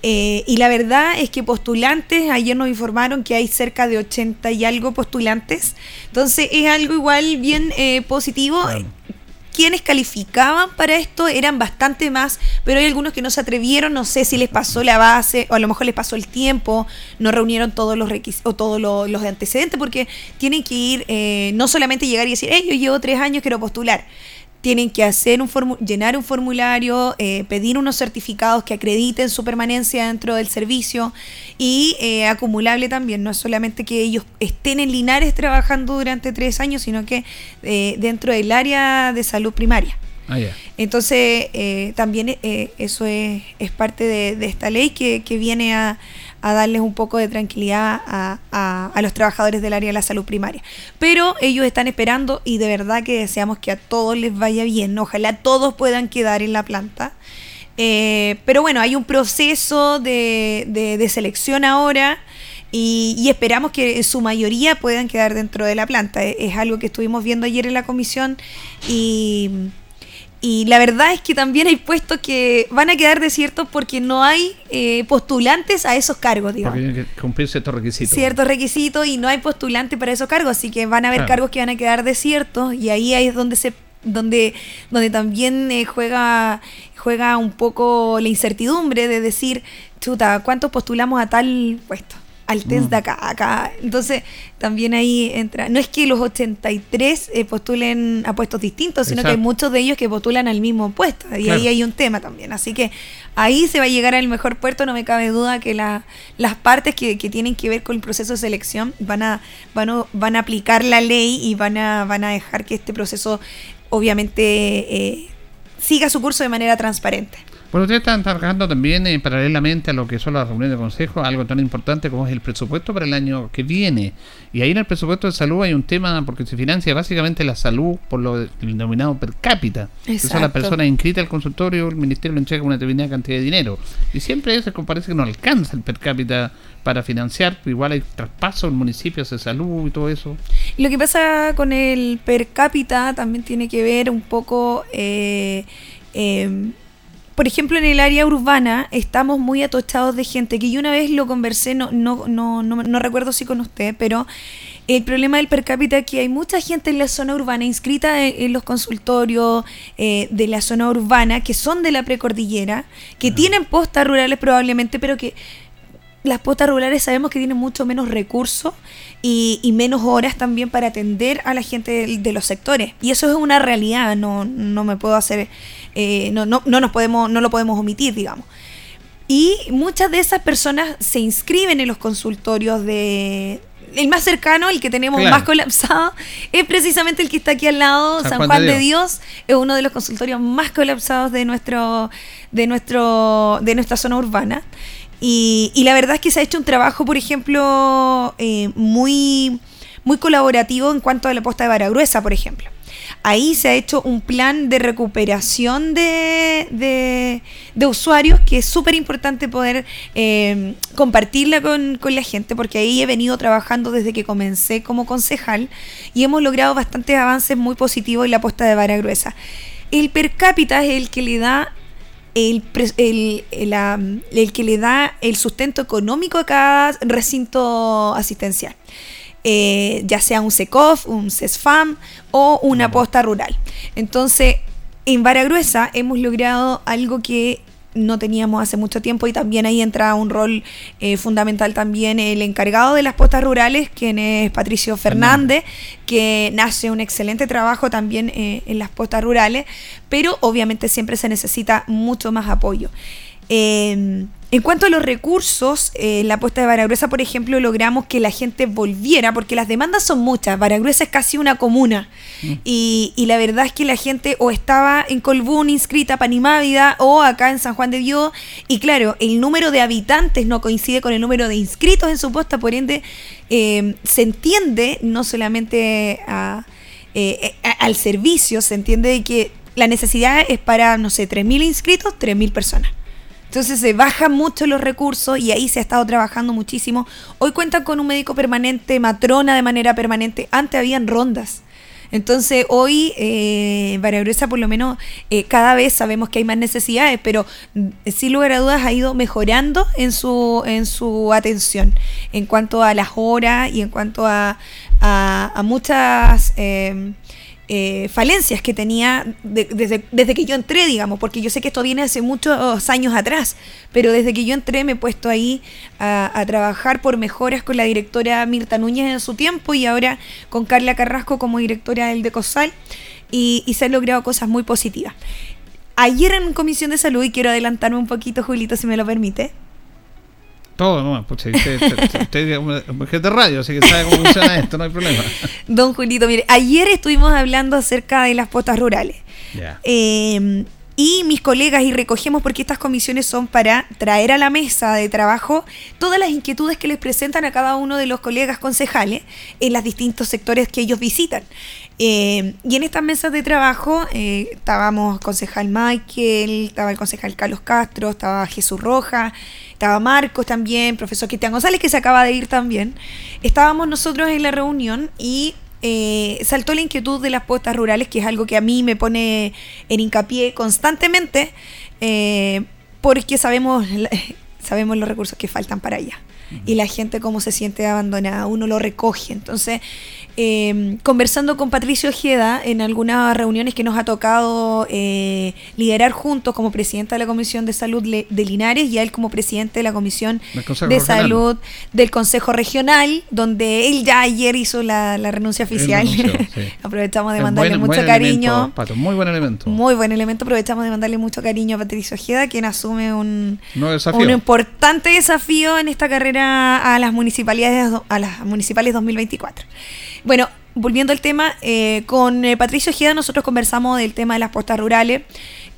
Eh, y la verdad es que postulantes, ayer nos informaron que hay cerca de 80 y algo postulantes. Entonces es algo igual bien eh, positivo. Quienes calificaban para esto eran bastante más, pero hay algunos que no se atrevieron, no sé si les pasó la base o a lo mejor les pasó el tiempo, no reunieron todos los requisitos o todos los, de antecedentes porque tienen que ir, eh, no solamente llegar y decir, hey, yo llevo tres años, quiero postular tienen que hacer un llenar un formulario, eh, pedir unos certificados que acrediten su permanencia dentro del servicio y eh, acumulable también. No es solamente que ellos estén en Linares trabajando durante tres años, sino que eh, dentro del área de salud primaria. Ah, Entonces, también eso es, es parte de, de, esta ley que, que viene a, a darles un poco de tranquilidad a, a, los trabajadores del área de la salud primaria. Pero ellos están esperando y de verdad que deseamos que a todos les vaya bien. Ojalá todos puedan quedar en la planta. Eh, pero bueno, hay un proceso de, de, selección ahora. Y, esperamos que en su mayoría puedan quedar dentro de la planta. Es algo que estuvimos viendo ayer en la comisión y, y la verdad es que también hay puestos que van a quedar desiertos porque no hay eh, postulantes a esos cargos, digamos. Porque tienen que cumplir ciertos requisitos. Ciertos requisitos y no hay postulantes para esos cargos, así que van a haber cargos que van a quedar desiertos y ahí es donde se donde, donde también eh, juega, juega un poco la incertidumbre de decir, chuta, ¿cuántos postulamos a tal puesto? Al test mm. de acá, acá. Entonces, también ahí entra. No es que los 83 eh, postulen a puestos distintos, sino que hay muchos de ellos que postulan al mismo puesto. Y ahí hay un tema también. Así que ahí se va a llegar al mejor puerto. No me cabe duda que la, las partes que, que, tienen que ver con el proceso de selección van a, van a, van a aplicar la ley y van a, van a dejar que este proceso, obviamente, eh, siga su curso de manera transparente. Bueno, ustedes están trabajando también eh, paralelamente a lo que son las reuniones de consejo, algo tan importante como es el presupuesto para el año que viene. Y ahí en el presupuesto de salud hay un tema porque se financia básicamente la salud por lo denominado per cápita. Exacto. Son las personas inscritas al consultorio, el ministerio le entrega una determinada cantidad de dinero. Y siempre eso parece que no alcanza el per cápita para financiar, igual hay traspaso en municipios de salud y todo eso. Lo que pasa con el per cápita también tiene que ver un poco... Eh, eh, por ejemplo, en el área urbana estamos muy atochados de gente, que yo una vez lo conversé, no, no, no, no, recuerdo si con usted, pero el problema del per cápita es que hay mucha gente en la zona urbana inscrita en, los consultorios eh, de la zona urbana que son de la precordillera, que tienen postas rurales probablemente, pero que las postas rurales sabemos que tienen mucho menos recursos y, menos horas también para atender a la gente de, los sectores. Y eso es una realidad, no, no me puedo hacer eh, no, no, no, nos podemos, no lo podemos omitir, digamos. Y muchas de esas personas se inscriben en los consultorios de... El más cercano, el que tenemos más colapsado, es precisamente el que está aquí al lado, San, Juan, de, Dios. Es uno de los consultorios más colapsados de nuestro, de nuestro, de nuestra zona urbana. Y, la verdad es que se ha hecho un trabajo, por ejemplo, eh, muy, muy colaborativo en cuanto a la posta de vara gruesa, por ejemplo ahí se ha hecho un plan de recuperación de, de, usuarios que es súper importante poder eh, compartirla con, con, la gente, porque ahí he venido trabajando desde que comencé como concejal y hemos logrado bastantes avances muy positivos en la apuesta de vara gruesa. El per cápita es el que le da el, el, el, que le da el sustento económico a cada recinto asistencial. Eh, ya sea un SECOF, un CESFAM o una posta rural. Entonces, en Vara Gruesa hemos logrado algo que no teníamos hace mucho tiempo y también ahí entra un rol eh, fundamental también el encargado de las postas rurales, quien es Patricio Fernández, que nace un excelente trabajo también eh, en las postas rurales, pero obviamente siempre se necesita mucho más apoyo. En cuanto a los recursos, en eh, la apuesta de Baragruesa, por ejemplo, logramos que la gente volviera, porque las demandas son muchas. Baragruesa es casi una comuna. Mm. Y, la verdad es que la gente o estaba en Colbún inscrita para Animávida o acá en San Juan de Dios. Y claro, el número de habitantes no coincide con el número de inscritos en su posta, por ende, eh, se entiende no solamente eh, al servicio, se entiende de que la necesidad es para, no sé, 3.000 inscritos, 3.000 personas. Entonces se bajan mucho los recursos y ahí se ha estado trabajando muchísimo. Hoy cuentan con un médico permanente, matrona de manera permanente. Antes habían rondas. Entonces hoy eh, por lo menos eh, cada vez sabemos que hay más necesidades, pero mm, sin lugar a dudas ha ido mejorando en su, en su atención en cuanto a las horas y en cuanto a, a, muchas... Eh, eh, falencias que tenía desde, desde, que yo entré, digamos, porque yo sé que esto viene hace muchos años atrás, pero desde que yo entré me he puesto ahí a, trabajar por mejoras con la directora Mirta Núñez en su tiempo y ahora con Carla Carrasco como directora del Decosal y, y se han logrado cosas muy positivas. Ayer en Comisión de Salud, y quiero adelantarme un poquito, Julito, si me lo permite, todo, no, pues usted, usted, es mujer de radio, así que sabe cómo funciona esto, no hay problema. Don Julito, mire, ayer estuvimos hablando acerca de las postas rurales. Eh, y mis colegas y recogemos porque estas comisiones son para traer a la mesa de trabajo todas las inquietudes que les presentan a cada uno de los colegas concejales en los distintos sectores que ellos visitan. Eh, y en estas mesas de trabajo eh, estábamos concejal Michael, estaba el concejal Carlos Castro, estaba Jesús Roja, estaba Marcos también, profesor Cristian González, que se acaba de ir también. Estábamos nosotros en la reunión y eh, saltó la inquietud de las postas rurales, que es algo que a mí me pone en hincapié constantemente, eh, porque sabemos sabemos los recursos que faltan para allá. Y la gente cómo se siente abandonada, uno lo recoge. Entonces, eh, conversando con Patricio Ojeda en algunas reuniones que nos ha tocado eh, liderar juntos como presidenta de la Comisión de Salud de Linares y a él como presidente de la Comisión de Salud del Consejo Regional, donde él ya ayer hizo la, renuncia oficial. aprovechamos de mandarle mucho cariño. muy buen elemento. Muy buen elemento. Aprovechamos de mandarle mucho cariño a Patricio Ojeda, quien asume un, un importante desafío en esta carrera a las municipalidades a las municipales 2024. Bueno, volviendo al tema, eh, con eh, Patricio Ojeda nosotros conversamos del tema de las postas rurales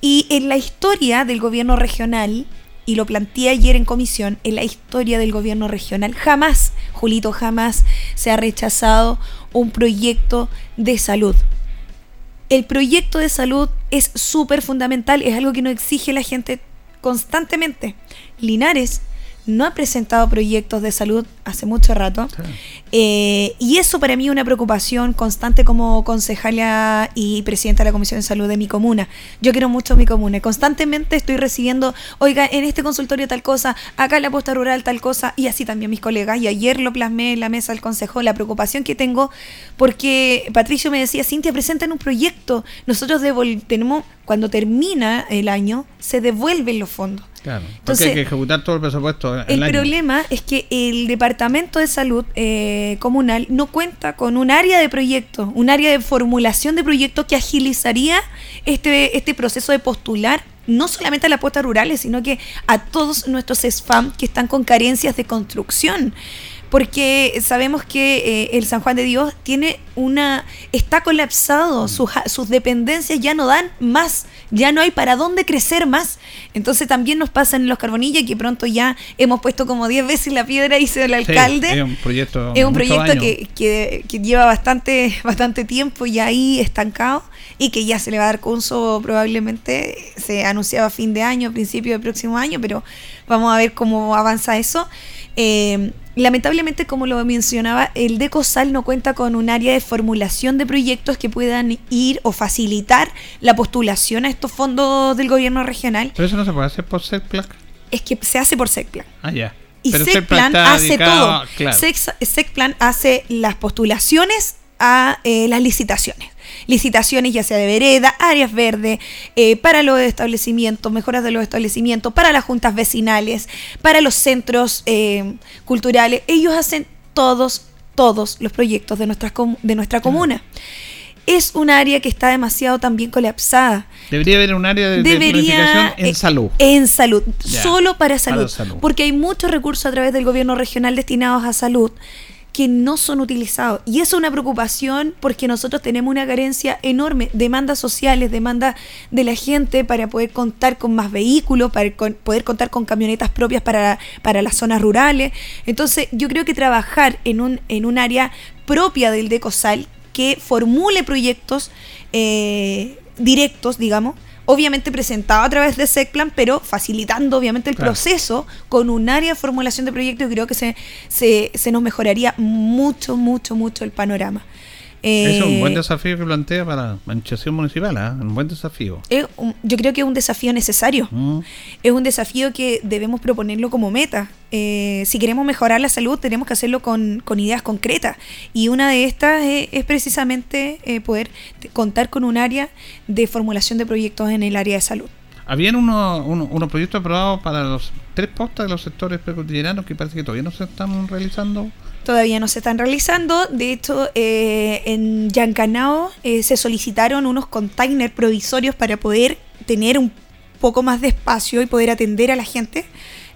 y en la historia del gobierno regional, y lo planteé ayer en comisión, en la historia del gobierno regional, jamás, Julito, jamás se ha rechazado un proyecto de salud. El proyecto de salud es súper fundamental, es algo que nos exige la gente constantemente. Linares no ha presentado proyectos de salud hace mucho rato. Eh, y eso para mí es una preocupación constante como concejala y presidenta de la Comisión de Salud de mi comuna. Yo quiero mucho mi comuna. Constantemente estoy recibiendo, oiga, en este consultorio tal cosa, acá en la posta rural tal cosa, y así también mis colegas. Y ayer lo plasmé en la mesa del consejo, la preocupación que tengo, porque Patricio me decía, Cintia, presenten un proyecto. Nosotros tenemos, cuando termina el año, se devuelven los fondos. Claro, Entonces, hay que ejecutar todo el presupuesto. El, problema es que el Departamento de Salud eh, Comunal no cuenta con un área de proyecto, un área de formulación de proyectos que agilizaría este, este proceso de postular no solamente a las puestas rurales, sino que a todos nuestros SFAM que están con carencias de construcción porque sabemos que eh, el San Juan de Dios tiene una está colapsado, mm. sus, sus, dependencias ya no dan más, ya no hay para dónde crecer más. Entonces también nos pasa en los Carbonillas que pronto ya hemos puesto como 10 veces la piedra, dice el alcalde. es un proyecto, es un proyecto que, que, que, lleva bastante, bastante tiempo ya ahí estancado y que ya se le va a dar curso probablemente, se anunciaba fin de año, principio del próximo año, pero vamos a ver cómo avanza eso. Eh, lamentablemente, como lo mencionaba, el DECOSAL no cuenta con un área de formulación de proyectos que puedan ir o facilitar la postulación a estos fondos del gobierno regional. Pero eso no se puede hacer por SECPLAN. Es que se hace por SECPLAN. Ah, ya. Y SECPLAN hace todo. SECPLAN hace las postulaciones a eh, las licitaciones licitaciones ya sea de vereda, áreas verdes, eh, para los establecimientos, mejoras de los establecimientos, para las juntas vecinales, para los centros eh, culturales. Ellos hacen todos, todos los proyectos de, nuestra, de nuestra comuna. Es un área que está demasiado también colapsada. Debería haber un área de, Debería, en salud. En salud, solo para salud, Porque hay muchos recursos a través del gobierno regional destinados a salud que no son utilizados. Y eso es una preocupación porque nosotros tenemos una carencia enorme, demandas sociales, demanda de la gente para poder contar con más vehículos, para poder contar con camionetas propias para, para las zonas rurales. Entonces yo creo que trabajar en un, en un área propia del DECOSAL que formule proyectos eh, directos, digamos, obviamente presentado a través de SECPLAN, pero facilitando obviamente el proceso con un área de formulación de proyectos, creo que se, se, se nos mejoraría mucho, mucho, mucho el panorama es un buen eh, desafío que plantea para la administración municipal, ¿eh? un buen desafío. yo creo que es un desafío necesario. Mm. Es un desafío que debemos proponerlo como meta. Eh, si queremos mejorar la salud, tenemos que hacerlo con, ideas concretas. Y una de estas es, precisamente eh, poder contar con un área de formulación de proyectos en el área de salud. Habían unos, unos, proyectos aprobados para los tres postas de los sectores precordilleranos que parece que todavía no se están realizando todavía no se están realizando. De hecho, eh, en Yancanao eh, se solicitaron unos containers provisorios para poder tener un poco más de espacio y poder atender a la gente.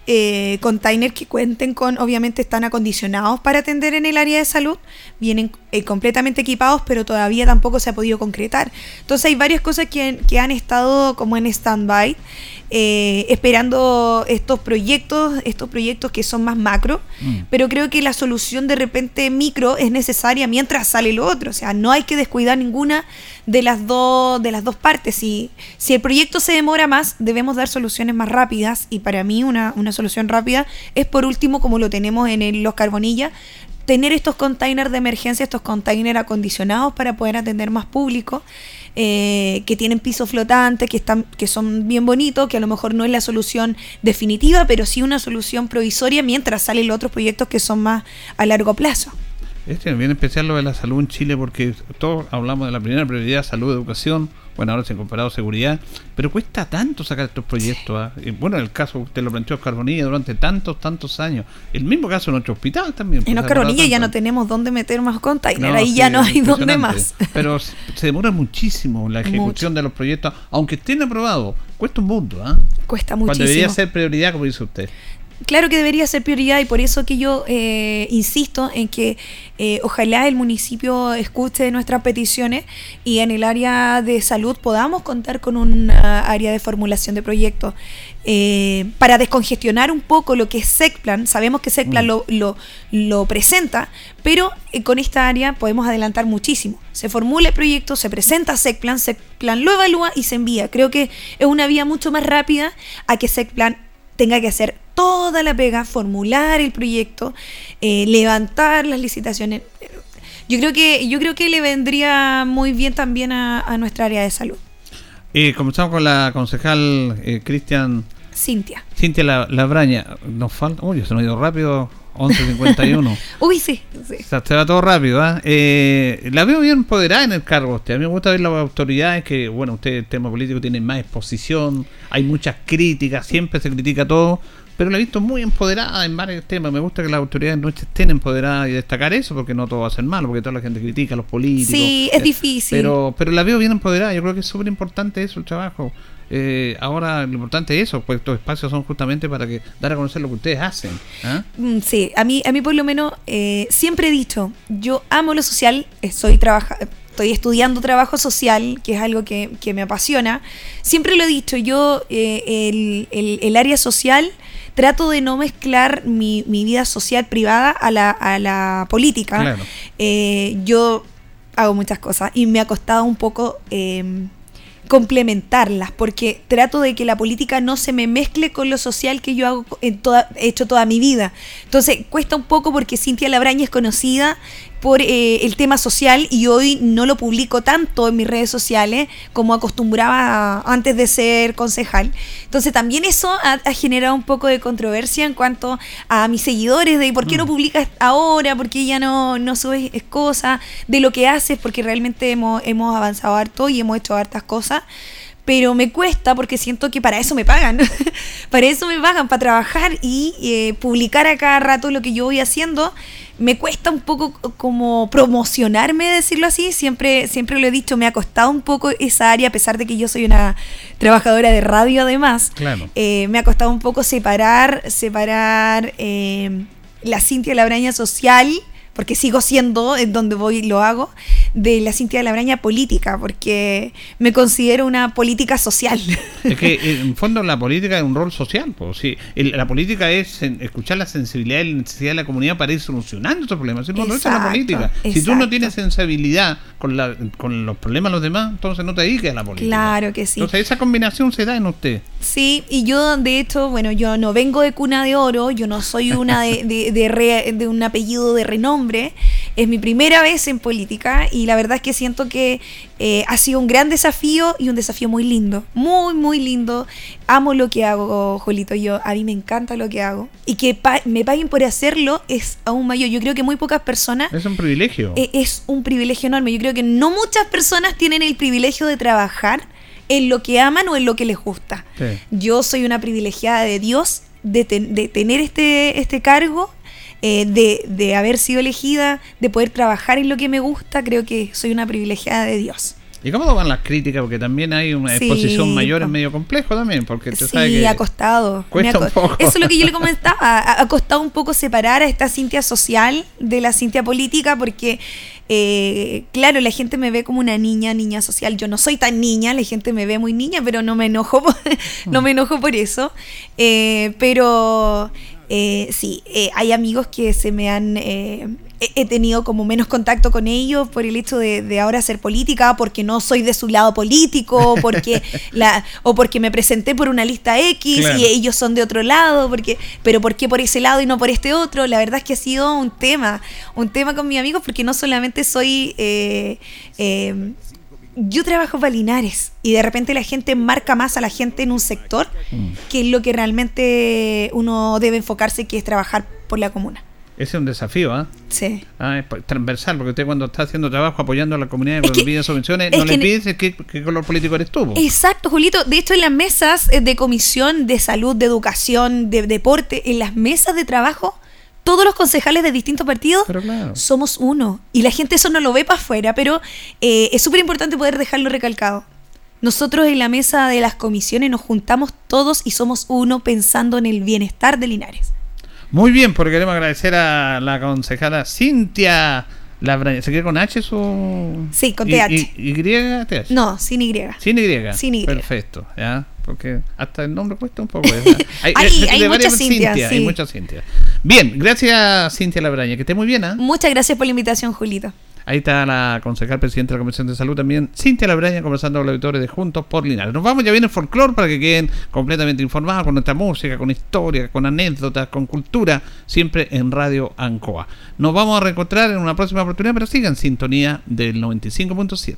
Eh, containers que cuenten con, obviamente están acondicionados para atender en el área de salud, vienen completamente equipados, pero todavía tampoco se ha podido concretar. Entonces hay varias cosas que, que han estado como en stand-by. Eh, esperando estos proyectos, estos proyectos que son más macro, mm. pero creo que la solución de repente micro es necesaria mientras sale lo otro, o sea, no hay que descuidar ninguna de las dos de las dos partes. Si, si el proyecto se demora más, debemos dar soluciones más rápidas y para mí una, una solución rápida es por último como lo tenemos en los carbonillas, tener estos containers de emergencia, estos containers acondicionados para poder atender más público eh, que tienen piso flotante, que, están, que son bien bonitos, que a lo mejor no es la solución definitiva, pero sí una solución provisoria mientras salen los otros proyectos que son más a largo plazo. Este es bien especial lo de la salud en Chile porque todos hablamos de la primera prioridad, salud, educación, bueno, ahora se han comparado seguridad, pero cuesta tanto sacar estos proyectos. ¿ah? Bueno, en el caso, usted lo planteó Carbonilla durante tantos, tantos años. El mismo caso en nuestro hospital también. En Carbonilla ya no tenemos dónde meter más container, ahí ya no hay dónde más. Pero se demora muchísimo la ejecución de los proyectos, aunque estén aprobados, cuesta un mundo. ¿ah? Cuesta muchísimo. Cuando debería ser prioridad, como dice usted claro que debería ser prioridad y por eso que yo eh, insisto en que eh, ojalá el municipio escuche nuestras peticiones y en el área de salud podamos contar con un área de formulación de proyectos eh, para descongestionar un poco lo que es SECPLAN. Sabemos que SECPLAN mm. lo, lo, presenta, pero con esta área podemos adelantar muchísimo. Se formula el proyecto, se presenta SECPLAN, SECPLAN lo evalúa y se envía. Creo que es una vía mucho más rápida a que SECPLAN tenga que hacer toda la pega, formular el proyecto, eh, levantar las licitaciones. Yo creo que yo creo que le vendría muy bien también a, nuestra área de salud. Eh, comenzamos con la concejal eh, Cristian. Cintia. Cintia Labraña. Nos falta. Uy, se nos ha ido rápido. 11.51. Uy, sí. se va todo rápido. ¿ah? ¿eh? la veo bien empoderada en el cargo. Usted. A mí me gusta ver las autoridades que, bueno, usted, el tema político tiene más exposición. Hay muchas críticas. Siempre se critica todo pero la he visto muy empoderada en varios temas. Me gusta que las autoridades no estén empoderadas y destacar eso, porque no todo va a ser malo, porque toda la gente critica a los políticos. Sí, es difícil. Pero, pero la veo bien empoderada. Yo creo que es súper importante eso, el trabajo. Eh, ahora lo importante es eso, pues estos espacios son justamente para que dar a conocer lo que ustedes hacen. ¿ah? Mm, sí, a mí, a mí por lo menos eh, siempre he dicho, yo amo lo social, soy trabaja estoy estudiando trabajo social, que es algo que, me apasiona. Siempre lo he dicho, yo eh, el, el, el área social trato de no mezclar mi, vida social privada a la, a la política. Eh, yo hago muchas cosas y me ha costado un poco complementarlas porque trato de que la política no se me mezcle con lo social que yo hago en toda, he hecho toda mi vida. Entonces cuesta un poco porque Cintia Labraña es conocida por eh, el tema social y hoy no lo publico tanto en mis redes sociales como acostumbraba antes de ser concejal. Entonces también eso ha, generado un poco de controversia en cuanto a mis seguidores de por qué no mm. publicas ahora, por qué ya no, no subes cosas, de lo que haces, porque realmente hemos, hemos avanzado harto y hemos hecho hartas cosas pero me cuesta porque siento que para eso me pagan. para eso me pagan, para trabajar y eh, publicar a cada rato lo que yo voy haciendo me cuesta un poco como promocionarme, decirlo así. Siempre, siempre lo he dicho, me ha costado un poco esa área, a pesar de que yo soy una trabajadora de radio además. Claro. Eh, me ha costado un poco separar, separar eh, la Cintia Labraña social porque sigo siendo, en donde voy lo hago, de la Cintia de la Braña política, porque me considero una política social. Es que en fondo la política es un rol social, pues, sí. la política es escuchar la sensibilidad y la necesidad de la comunidad para ir solucionando estos problemas. no, es la política. Si tú no tienes sensibilidad con, la, con los problemas de los demás, entonces no te dediques a la política. Claro que sí. Entonces esa combinación se da en usted. Sí, y yo de hecho, bueno, yo no vengo de cuna de oro, yo no soy una de, de, de un apellido de renombre, es mi primera vez en política y la verdad es que siento que eh, ha sido un gran desafío y un desafío muy lindo, muy, muy lindo. Amo lo que hago, Jolito. Yo, a mí me encanta lo que hago. Y que me paguen por hacerlo es aún mayor. Yo creo que muy pocas personas... Es un privilegio. Eh, es un privilegio enorme. Yo creo que no muchas personas tienen el privilegio de trabajar en lo que aman o en lo que les gusta. Yo soy una privilegiada de Dios de, de tener este, este cargo eh, de, de haber sido elegida, de poder trabajar en lo que me gusta, creo que soy una privilegiada de Dios. ¿Y cómo van las críticas? Porque también hay una exposición mayor, es medio complejo también, porque te sí, que ha costado. Cuesta un poco. Eso es lo que yo le comentaba, ha, costado un poco separar a esta Cintia social de la Cintia política, porque, eh, claro, la gente me ve como una niña, niña social. Yo no soy tan niña, la gente me ve muy niña, pero no me enojo, no me enojo por eso. Eh, pero eh, sí, eh, hay amigos que se me han... Eh, he tenido como menos contacto con ellos por el hecho de, ahora hacer política, porque no soy de su lado político, porque la, o porque me presenté por una lista X y ellos son de otro lado, porque, pero ¿por qué por ese lado y no por este otro? La verdad es que ha sido un tema, un tema con mis amigos, porque no solamente soy yo trabajo para Linares y de repente la gente marca más a la gente en un sector mm. que es lo que realmente uno debe enfocarse, que es trabajar por la comuna. Ese es un desafío, ¿ah? Sí. Ah, es transversal, porque usted cuando está haciendo trabajo apoyando a la comunidad cuando pide subvenciones, no le pide qué, color político eres tú. Exacto, Julito. De hecho, en las mesas eh, de comisión de salud, de educación, de deporte, en las mesas de trabajo, todos los concejales de distintos partidos somos uno. Y la gente eso no lo ve para afuera, pero eh, es súper importante poder dejarlo recalcado. Nosotros en la mesa de las comisiones nos juntamos todos y somos uno pensando en el bienestar de Linares. Muy bien, porque queremos agradecer a la concejala Cintia. ¿Se quiere con H su...? Sí, con TH. ¿Y, TH? No, sin Y. Sin Y. Sin Y. Perfecto, ¿ya? Porque hasta el nombre cuesta un poco. hay, hay, muchas Cintia, Cintia Hay muchas Cintia. Bien, gracias Cintia Labraña. Que esté muy bien, ¿ah? Muchas gracias por la invitación, Julito. Ahí está la concejal presidenta de la Comisión de Salud también, Cintia Labraña, conversando con los auditores de Juntos por Linares. Nos vamos, ya viene el folclore para que queden completamente informados con nuestra música, con historia, con anécdotas, con cultura, siempre en Radio Ancoa. Nos vamos a reencontrar en una próxima oportunidad, pero sigan sintonía del 95.7.